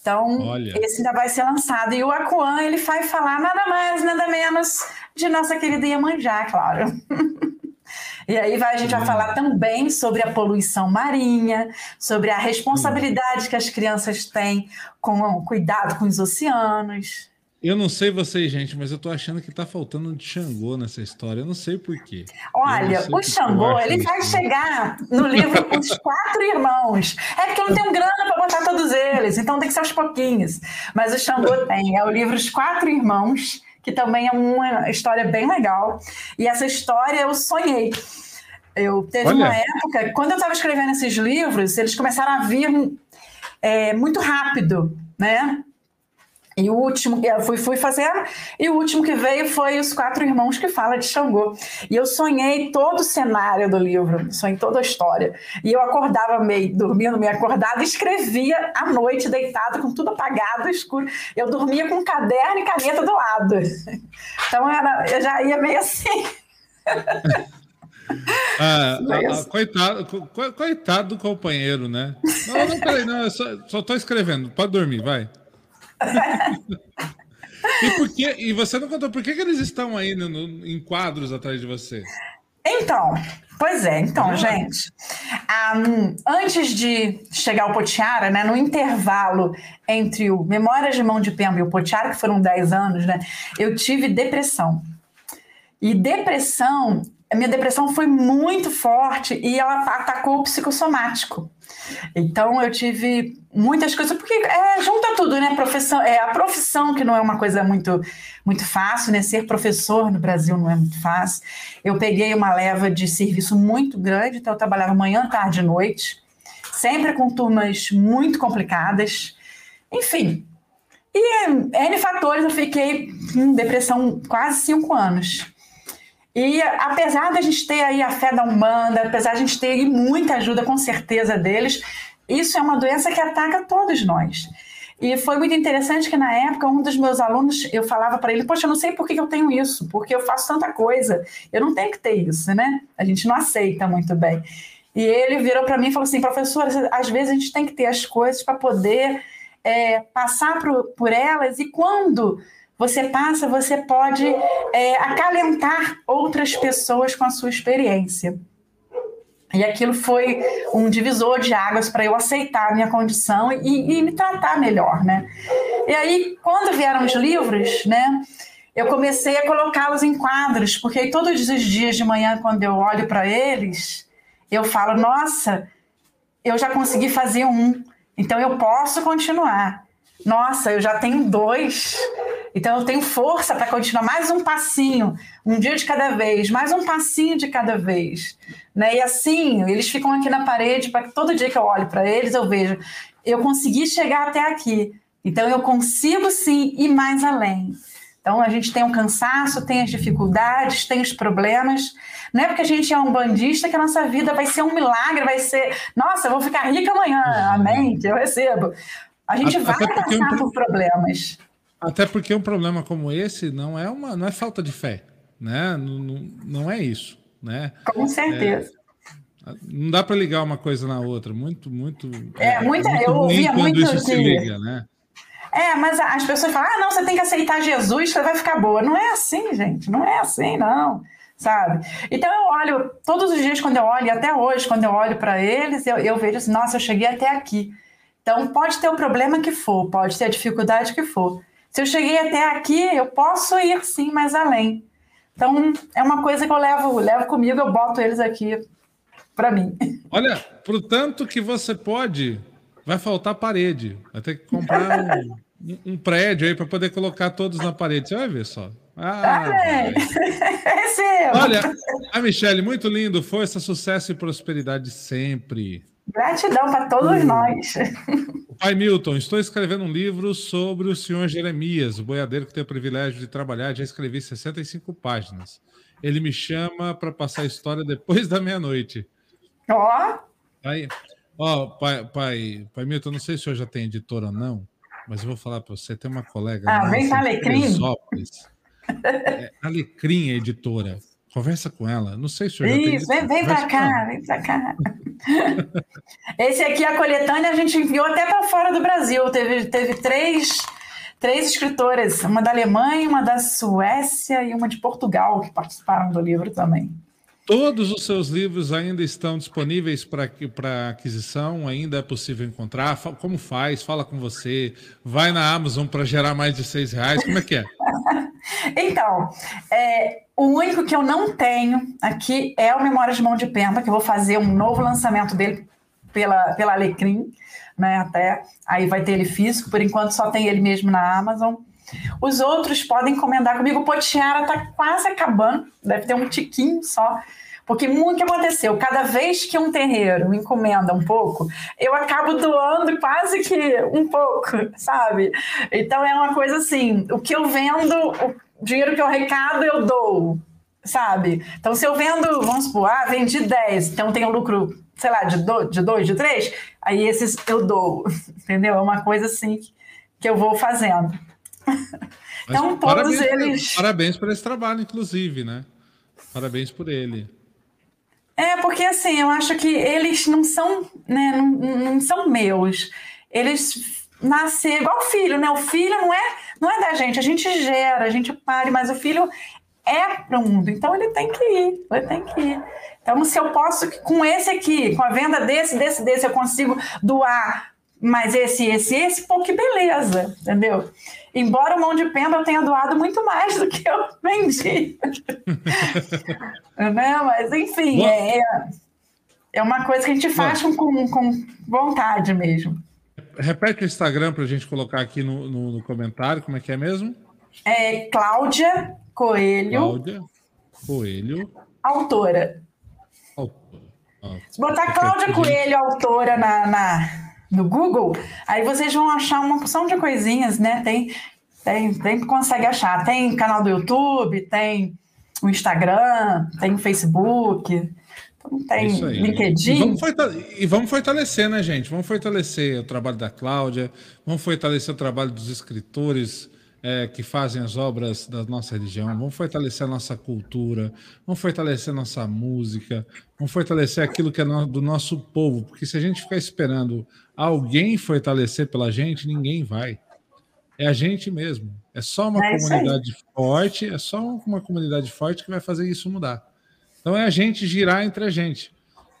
Então, Olha. esse ainda vai ser lançado. E o Aquan, ele vai falar nada mais, nada menos de nossa querida Iemanjá, claro. E aí vai, a gente vai falar também sobre a poluição marinha, sobre a responsabilidade que as crianças têm com o cuidado com os oceanos. Eu não sei vocês, gente, mas eu tô achando que tá faltando um de Xangô nessa história. Eu não sei por quê. Olha, o Xangô, ele vai isso. chegar no livro Os Quatro Irmãos. É porque eu não tenho grana para botar todos eles, então tem que ser aos pouquinhos. Mas o Xangô tem. É o livro Os Quatro Irmãos, que também é uma história bem legal. E essa história eu sonhei. Eu teve Olha. uma época, quando eu estava escrevendo esses livros, eles começaram a vir é, muito rápido, né? E o último que eu fui, fui fazer, e o último que veio foi Os Quatro Irmãos que fala de Xangô. E eu sonhei todo o cenário do livro, sonhei toda a história. E eu acordava meio, dormindo meio acordada, e escrevia à noite, deitado, com tudo apagado, escuro. Eu dormia com caderno e caneta do lado. Então era, eu já ia meio assim. Ah, ah, coitado, co, coitado do companheiro, né? Não, não, peraí, não, eu só estou escrevendo. Pode dormir, vai e, por que, e você não contou por que, que eles estão aí no, no, em quadros atrás de você? Então, pois é, então, ah. gente, um, antes de chegar ao Potiara, né, no intervalo entre o Memórias de Mão de Pemba e o Potiara, que foram 10 anos, né, eu tive depressão. E depressão, a minha depressão foi muito forte e ela atacou o psicossomático. Então eu tive muitas coisas, porque é, junta tudo, né? Profissão, é a profissão que não é uma coisa muito, muito fácil, né? Ser professor no Brasil não é muito fácil. Eu peguei uma leva de serviço muito grande, então eu trabalhava manhã, tarde e noite, sempre com turmas muito complicadas. Enfim, e N fatores, eu fiquei em depressão quase cinco anos. E apesar da gente ter aí a fé da Umbanda, apesar de a gente ter muita ajuda com certeza deles, isso é uma doença que ataca todos nós. E foi muito interessante que na época um dos meus alunos, eu falava para ele, poxa, eu não sei por que eu tenho isso, porque eu faço tanta coisa, eu não tenho que ter isso, né? A gente não aceita muito bem. E ele virou para mim e falou assim, professora, às vezes a gente tem que ter as coisas para poder é, passar por, por elas e quando você passa, você pode é, acalentar outras pessoas com a sua experiência. E aquilo foi um divisor de águas para eu aceitar a minha condição e, e, me tratar melhor, né? E aí, quando vieram os livros, né, eu comecei a colocá-los em quadros, porque todos os dias de manhã, quando eu olho para eles, eu falo: nossa, eu já consegui fazer um, então eu posso continuar. Nossa, eu já tenho dois. Então eu tenho força para continuar mais um passinho, um dia de cada vez, mais um passinho de cada vez, né? E assim, eles ficam aqui na parede para que todo dia que eu olho para eles eu vejo, eu consegui chegar até aqui. Então eu consigo sim ir mais além. Então a gente tem o um cansaço, tem as dificuldades, tem os problemas. Não é porque a gente é um bandista que a nossa vida vai ser um milagre, vai ser, nossa, eu vou ficar rica amanhã, amém, que eu recebo. A gente vai passar por problemas. Até porque um problema como esse não é uma não é falta de fé, né? Não, não, é isso, né? Com certeza. É, não dá para ligar uma coisa na outra, muito, muito. É, muita, é muito eu ouvia muito isso se liga, né? É, mas as pessoas falam: ah, não, você tem que aceitar Jesus, você vai ficar boa. Não é assim, gente, não é assim, não. Sabe? Então eu olho, todos os dias quando eu olho, e até hoje, quando eu olho para eles, eu, eu vejo assim: nossa, eu cheguei até aqui. Então pode ter o problema que for, pode ter a dificuldade que for. Se eu cheguei até aqui, eu posso ir sim mais além. Então, é uma coisa que eu levo, levo comigo, eu boto eles aqui para mim. Olha, pro tanto que você pode, vai faltar parede. Vai ter que comprar um, um prédio aí para poder colocar todos na parede. Você vai ver só. Ah, é Olha, a Michelle, muito lindo. Força, sucesso e prosperidade sempre. Gratidão para todos nós. Pai Milton, estou escrevendo um livro sobre o senhor Jeremias, o boiadeiro que tem o privilégio de trabalhar. Já escrevi 65 páginas. Ele me chama para passar a história depois da meia-noite. Ó. Oh. Aí, ó, pai, pai, pai Milton, não sei se o senhor já tem editora ou não, mas eu vou falar para você. Tem uma colega. Ah, vem para Alecrim. É, Alecrim é editora. Conversa com ela. Não sei se eu já Isso, vem, vem para cá, vem para cá. Esse aqui, a coletânea, a gente enviou até para fora do Brasil. Teve, teve três, três escritoras, uma da Alemanha, uma da Suécia e uma de Portugal, que participaram do livro também. Todos os seus livros ainda estão disponíveis para aquisição, ainda é possível encontrar. Como faz? Fala com você. Vai na Amazon para gerar mais de seis reais. Como é que é? então, é, o único que eu não tenho aqui é o Memórias de Mão de Pemba, que eu vou fazer um novo lançamento dele pela, pela Alecrim, né? Até aí vai ter ele físico, por enquanto só tem ele mesmo na Amazon. Os outros podem encomendar comigo. O Potiara está quase acabando, deve ter um tiquinho só. Porque muito que aconteceu, cada vez que um terreiro encomenda um pouco, eu acabo doando quase que um pouco, sabe? Então é uma coisa assim, o que eu vendo, o dinheiro que eu arrecado, eu dou, sabe? Então se eu vendo, vamos supor, ah, vendi 10, então tenho lucro, sei lá, de 2, de, dois, de 3, aí esses eu dou, entendeu? É uma coisa assim que eu vou fazendo. então, todos parabéns, eles. Parabéns por esse trabalho, inclusive, né? Parabéns por ele. É, porque assim, eu acho que eles não são, né, não, não são meus. Eles nasceram igual filho, né? O filho não é, não é da gente, a gente gera, a gente pare, mas o filho é para o mundo, então ele tem que ir, ele tem que ir. Então, se eu posso, com esse aqui, com a venda desse, desse, desse, eu consigo doar mais esse, esse, esse, pô, que beleza, entendeu? Embora o mão de pemba eu tenha doado muito mais do que eu vendi. né? Mas, enfim, é, é uma coisa que a gente faz com, com vontade mesmo. Repete o Instagram para a gente colocar aqui no, no, no, comentário, como é que é mesmo? É Cláudia Coelho. Cláudia Coelho. Autora. Autora. Se botar Cláudia Coelho, autora, na, na no Google, aí vocês vão achar uma porção de coisinhas, né? Tem, tem, tem consegue achar. Tem canal do YouTube, tem o Instagram, tem o Facebook, então tem LinkedIn. E vamos, e vamos fortalecer, né, gente? Vamos fortalecer o trabalho da Cláudia, vamos fortalecer o trabalho dos escritores é, que fazem as obras da nossa religião, vamos fortalecer a nossa cultura, vamos fortalecer a nossa música, vamos fortalecer aquilo que é do nosso povo, porque se a gente ficar esperando alguém fortalecer pela gente, ninguém vai. É a gente mesmo. É só uma é comunidade forte, é só uma comunidade forte que vai fazer isso mudar. Então é a gente girar entre a gente.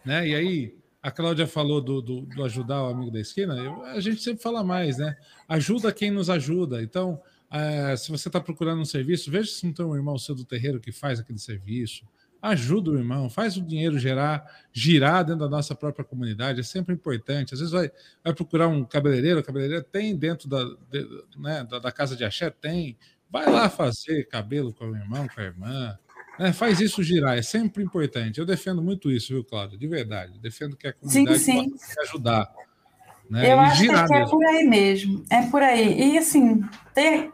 Né? E aí, a Cláudia falou do, do, do ajudar o amigo da esquina, eu, a gente sempre fala mais, né? Ajuda quem nos ajuda. Então, é, se você está procurando um serviço, veja se não tem um irmão seu do terreiro que faz aquele serviço. Ajuda o irmão, faz o dinheiro gerar, girar dentro da nossa própria comunidade, é sempre importante. Às vezes vai, vai procurar um cabeleireiro, cabeleireiro tem dentro da, de, né, da, da, casa de axé, tem. Vai lá fazer cabelo com o irmão, com a irmã. Né, faz isso girar, é sempre importante. Eu defendo muito isso, viu, Cláudio? De verdade. Defendo que a comunidade sim, sim. ajudar. Né, Eu acho que é por aí mesmo. É por aí. E assim, ter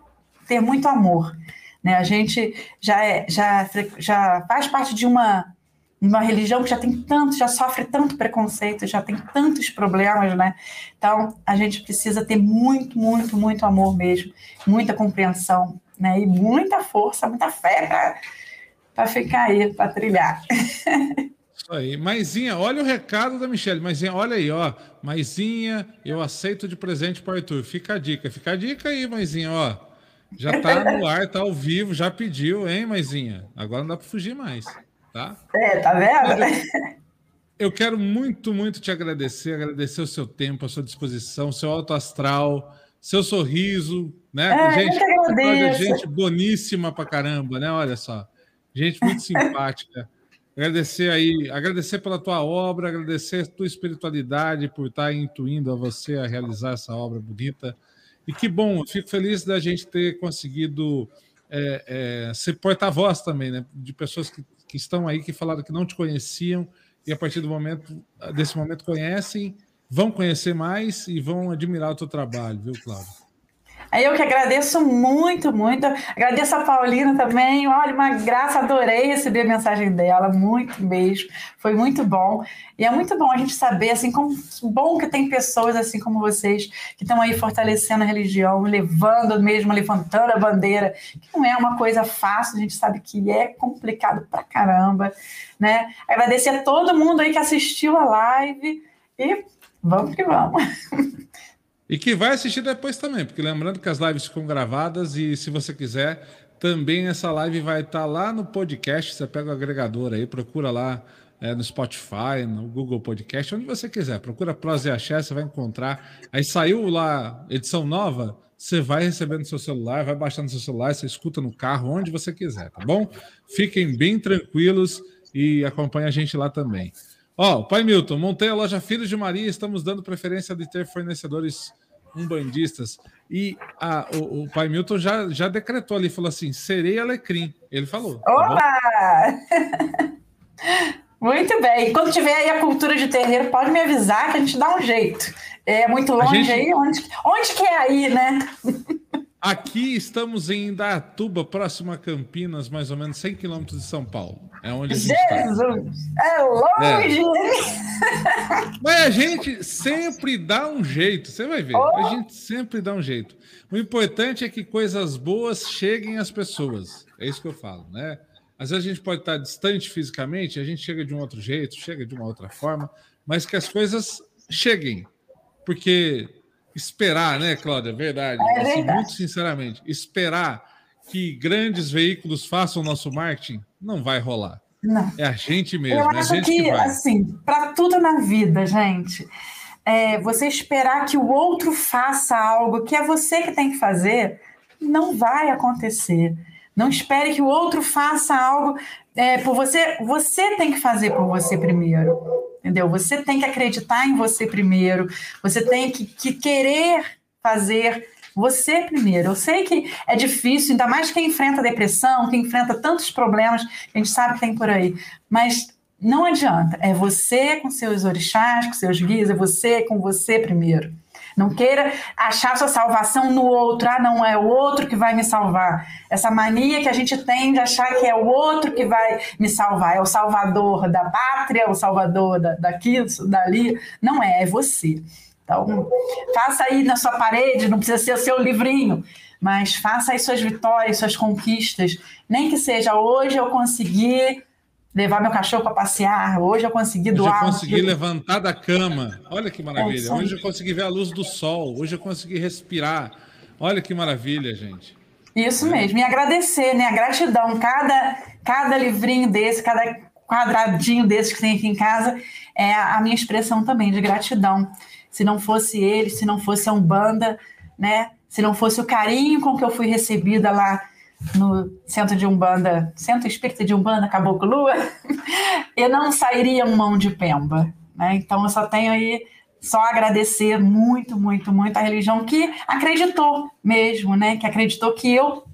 ter muito amor. Né? A gente já, é, já, já faz parte de uma, uma religião que já tem tanto, já sofre tanto preconceito, já tem tantos problemas, né? Então, a gente precisa ter muito, muito, muito amor mesmo, muita compreensão, né? E muita força, muita fé para ficar aí, para trilhar. Isso aí. Maisinha, olha o recado da Michelle. Maisinha, olha aí, ó. Maisinha, eu aceito de presente para o Arthur. Fica a dica, fica a dica aí, Maisinha, ó. Já tá no ar, tá ao vivo, já pediu, hein, Maisinha? Agora não dá para fugir mais, tá? É, tá vendo? Eu quero muito, muito te agradecer, agradecer o seu tempo, a sua disposição, seu alto astral, seu sorriso, né? É, gente, é gente boníssima pra caramba, né? Olha só. Gente muito simpática. Agradecer aí, agradecer pela tua obra, agradecer a tua espiritualidade por estar intuindo a você a realizar essa obra bonita. E que bom, fico feliz da gente ter conseguido é, é, ser porta-voz também, né? De pessoas que, que estão aí, que falaram que não te conheciam e a partir do momento desse momento conhecem, vão conhecer mais e vão admirar o teu trabalho, viu, Cláudio? Eu que agradeço muito, muito. Agradeço a Paulina também. Olha, uma graça, adorei receber a mensagem dela. Muito mesmo. Foi muito bom. E é muito bom a gente saber, assim, como bom que tem pessoas assim como vocês, que estão aí fortalecendo a religião, levando mesmo, levantando a bandeira, que não é uma coisa fácil, a gente sabe que é complicado pra caramba, né? Agradecer a todo mundo aí que assistiu a live e vamos que vamos. E que vai assistir depois também, porque lembrando que as lives ficam gravadas e se você quiser, Também essa live vai estar lá no podcast. Você pega o agregador aí, procura lá é, no Spotify, no Google Podcast, onde você quiser. Procura Prosa e Axé, você vai encontrar. Aí saiu lá, edição nova, você vai receber no seu celular, vai baixar no seu celular, você escuta no carro, onde você quiser, tá bom? Fiquem bem tranquilos e acompanhe a gente lá também. Ó, Pai Milton, montei a loja Filhos de Maria, estamos dando preferência de ter fornecedores umbandistas. E a, o, o, Pai Milton já, já decretou ali, falou assim: serei alecrim. Ele falou. Tá Opa! Tá muito bem. Quando tiver aí a cultura de terreiro, pode me avisar que a gente dá um jeito. É muito longe gente... aí? Onde, onde que é aí, né? Aqui estamos em Indatuba, próximo a Campinas, mais ou menos 100 quilômetros de São Paulo. É onde gente Jesus! É longe! É. Mas a gente sempre dá um jeito, você vai ver. Oh. A gente sempre dá um jeito. O importante é que coisas boas cheguem às pessoas. É isso que eu falo, né? Às vezes a gente pode estar distante fisicamente, a gente chega de um outro jeito, chega de uma outra forma, mas que as coisas cheguem. Porque esperar, né, Cláudia? Verdade. É assim, verdade. muito sinceramente, esperar que grandes veículos façam nosso marketing não vai rolar. Não. É a gente mesmo. Eu é acho que, que assim, para tudo na vida, gente, é, você esperar que o outro faça algo que é você que tem que fazer, não vai acontecer. Não espere que o outro faça algo é, por você. Você tem que fazer por você primeiro entendeu? Você tem que acreditar em você primeiro, você tem que, que querer fazer você primeiro. Eu sei que é difícil, ainda mais quem enfrenta depressão, quem enfrenta tantos problemas a gente sabe que tem por aí, mas não adianta. É você com seus orixás, com seus guias, é você com você primeiro. Não queira achar sua salvação no outro. Ah, não, é o outro que vai me salvar. Essa mania que a gente tem de achar que é o outro que vai me salvar. É o salvador da pátria, o salvador da, daquilo, dali. Não é, é você. Então, faça aí na sua parede, não precisa ser o seu livrinho, mas faça aí suas vitórias, suas conquistas. Nem que seja hoje eu consegui levar meu cachorro para passear. Hoje eu consegui doar. Hoje eu consegui levantar da cama. Olha que maravilha. É Hoje eu consegui ver a luz do sol. Hoje eu consegui respirar. Olha que maravilha, gente. Isso mesmo. E agradecer, né? A gratidão. Cada, cada livrinho desse, cada quadradinho desse que tem aqui em casa é a minha expressão também de gratidão. Se não fosse ele, se não fosse a Umbanda, né? Se não fosse o carinho com que eu fui recebida lá no centro de Umbanda, centro espírita de Umbanda, Caboclo Lua, eu não sairia mão de pemba. Né? Então eu só tenho aí só agradecer muito, muito, muito a religião que acreditou mesmo, né? Que acreditou que eu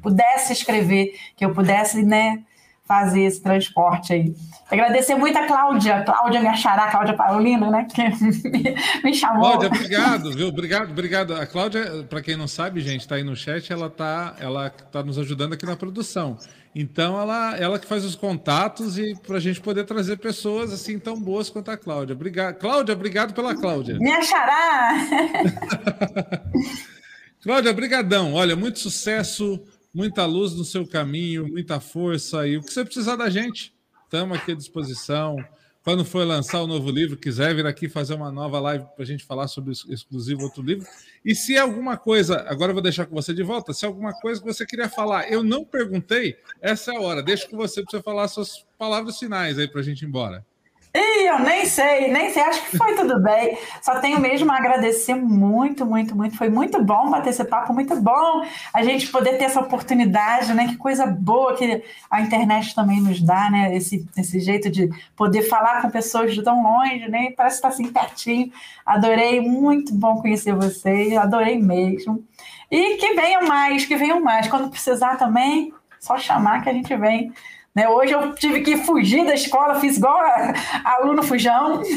pudesse escrever, que eu pudesse, né, fazer esse transporte aí. Agradecer muito a Cláudia, Cláudia minha xará, Cláudia Paulina, né, que me, me chamou. Cláudia, obrigado, viu? Obrigado, obrigado. A Cláudia, para quem não sabe, gente, está aí no chat, ela está ela tá nos ajudando aqui na produção. Então, ela, ela que faz os contatos e para a gente poder trazer pessoas assim tão boas quanto a Cláudia. Obrigado. Cláudia, obrigado pela Cláudia. Minha xará! Cláudia, brigadão. Olha, muito sucesso muita luz no seu caminho, muita força. E o que você precisar da gente, estamos aqui à disposição. Quando for lançar o novo livro, quiser vir aqui fazer uma nova live para a gente falar sobre exclusivo outro livro. E se alguma coisa, agora eu vou deixar com você de volta, se alguma coisa que você queria falar, eu não perguntei, essa é a hora. Deixa com você para você falar suas palavras finais aí para a gente ir embora. Ih, eu nem sei, nem sei, acho que foi tudo bem. Só tenho mesmo a agradecer muito, muito, muito. Foi muito bom bater esse papo, muito bom a gente poder ter essa oportunidade, né? Que coisa boa que a internet também nos dá, né? Esse, esse jeito de poder falar com pessoas de tão longe, né? Parece estar assim pertinho. Adorei, muito bom conhecer vocês, adorei mesmo. E que venham mais, que venham mais. Quando precisar também, só chamar que a gente vem né? Hoje eu tive que fugir da escola, fiz igual a, a aluno fujão.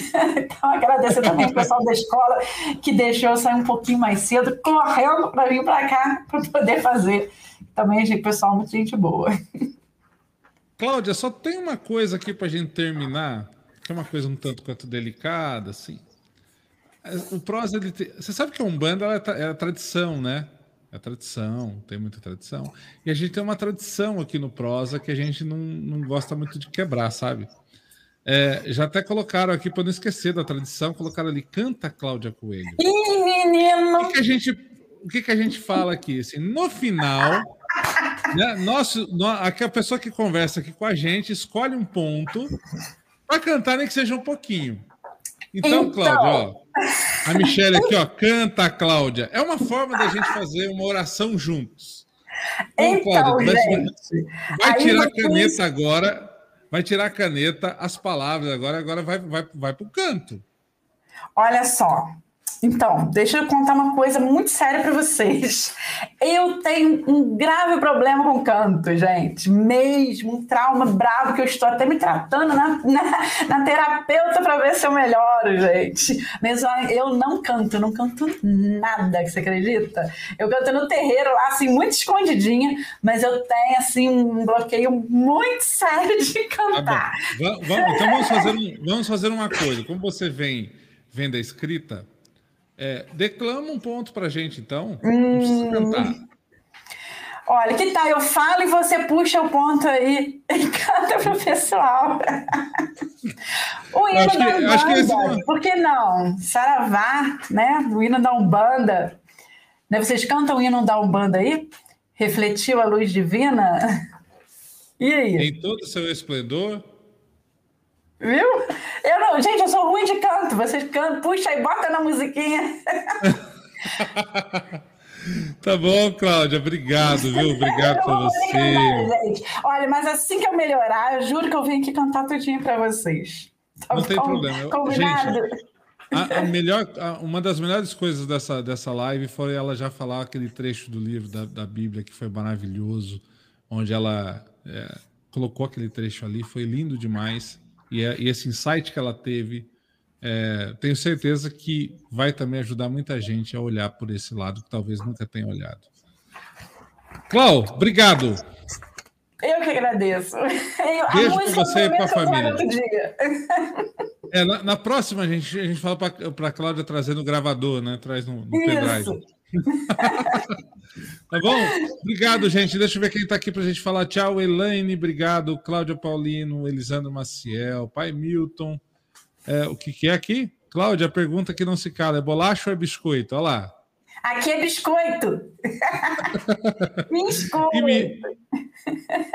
Então, agradecer também o pessoal da escola que deixou eu sair um pouquinho mais cedo, correndo para vir para cá para poder fazer. Também, gente, pessoal, muita gente boa. Cláudia, só tem uma coisa aqui para a gente terminar, que é uma coisa um tanto quanto delicada, assim. O prosa, ele tem... você sabe que a Umbanda é, é a tradição, né? É tradição, tem muita tradição. E a gente tem uma tradição aqui no prosa que a gente não, não gosta muito de quebrar, sabe? É, já até colocaram aqui, para não esquecer da tradição, colocaram ali, canta Cláudia Coelho. Ih, menino! O que, que, a gente, o que, que a gente fala aqui? Assim, no final, né? Nosso, aquela pessoa que conversa aqui com a gente escolhe um ponto para cantar, nem que seja um pouquinho. Então, então... Cláudia, ó, a Michelle aqui, ó, canta, Cláudia. É uma forma da gente fazer uma oração juntos. Então, Cláudia, gente, vai tirar a caneta agora, vai tirar a caneta, as palavras agora, agora vai, vai, vai para o canto. Olha só, então, deixa eu contar uma coisa muito séria para vocês. Eu tenho um grave problema com canto, gente. Mesmo, um trauma bravo que eu estou até me tratando na, na, na terapeuta para ver se eu melhoro, gente. Mas eu não canto, não canto nada, você acredita? Eu canto no terreiro lá, assim, muito escondidinha, mas eu tenho, assim, um bloqueio muito sério de cantar. Tá vamos, então vamos fazer, vamos fazer uma coisa. Como você vem, vem da escrita é, declama um ponto para gente, então. Não precisa cantar. Olha, que tal? Eu falo e você puxa o ponto aí e canta para o pessoal. o hino acho da que, Umbanda, que esse... por que não? Saravá, né? O hino da Umbanda. Né? Vocês cantam o hino da Umbanda aí? Refletiu a luz divina? E aí? Em todo o seu esplendor, Viu? Eu não, gente, eu sou ruim de canto. Vocês cantam, puxa e bota na musiquinha. Tá bom, Cláudia, obrigado, viu? Obrigado por você. Olha, mas assim que eu melhorar, eu juro que eu venho aqui cantar tudinho para vocês. Tá Não tem problema. Combinado? Gente, a, a melhor, a, uma das melhores coisas dessa, dessa live foi ela já falar aquele trecho do livro da, da Bíblia que foi maravilhoso, onde ela é, colocou aquele trecho ali, foi lindo demais e, é, e esse insight que ela teve, é, tenho certeza que vai também ajudar muita gente a olhar por esse lado que talvez nunca tenha olhado. Clau, obrigado. Eu que agradeço. Beijo para você e para a família. É, na, na, próxima, a gente, a gente fala para a Cláudia trazer no gravador, né? Traz no, no pendrive. tá bom? Obrigado, gente. Deixa eu ver quem está aqui para a gente falar. Tchau, Elaine. Obrigado. Cláudia Paulino, Elisandro Maciel, Pai Milton. É, o que, que é aqui? Cláudia, pergunta que não se cala. É bolacha ou é biscoito? Olha lá. Aqui é biscoito. biscoito. E, Mi...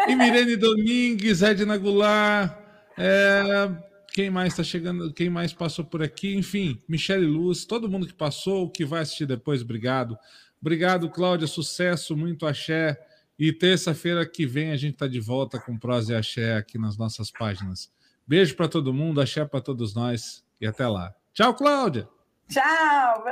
e Mirene Domingues, Edna Goulart. É... Quem mais está chegando? Quem mais passou por aqui? Enfim, Michele Luz, todo mundo que passou, que vai assistir depois, obrigado. Obrigado, Cláudia. Sucesso, muito axé. E terça-feira que vem a gente está de volta com Prosa e Axé aqui nas nossas páginas. Beijo para todo mundo, axé para todos nós e até lá. Tchau, Cláudia. Tchau.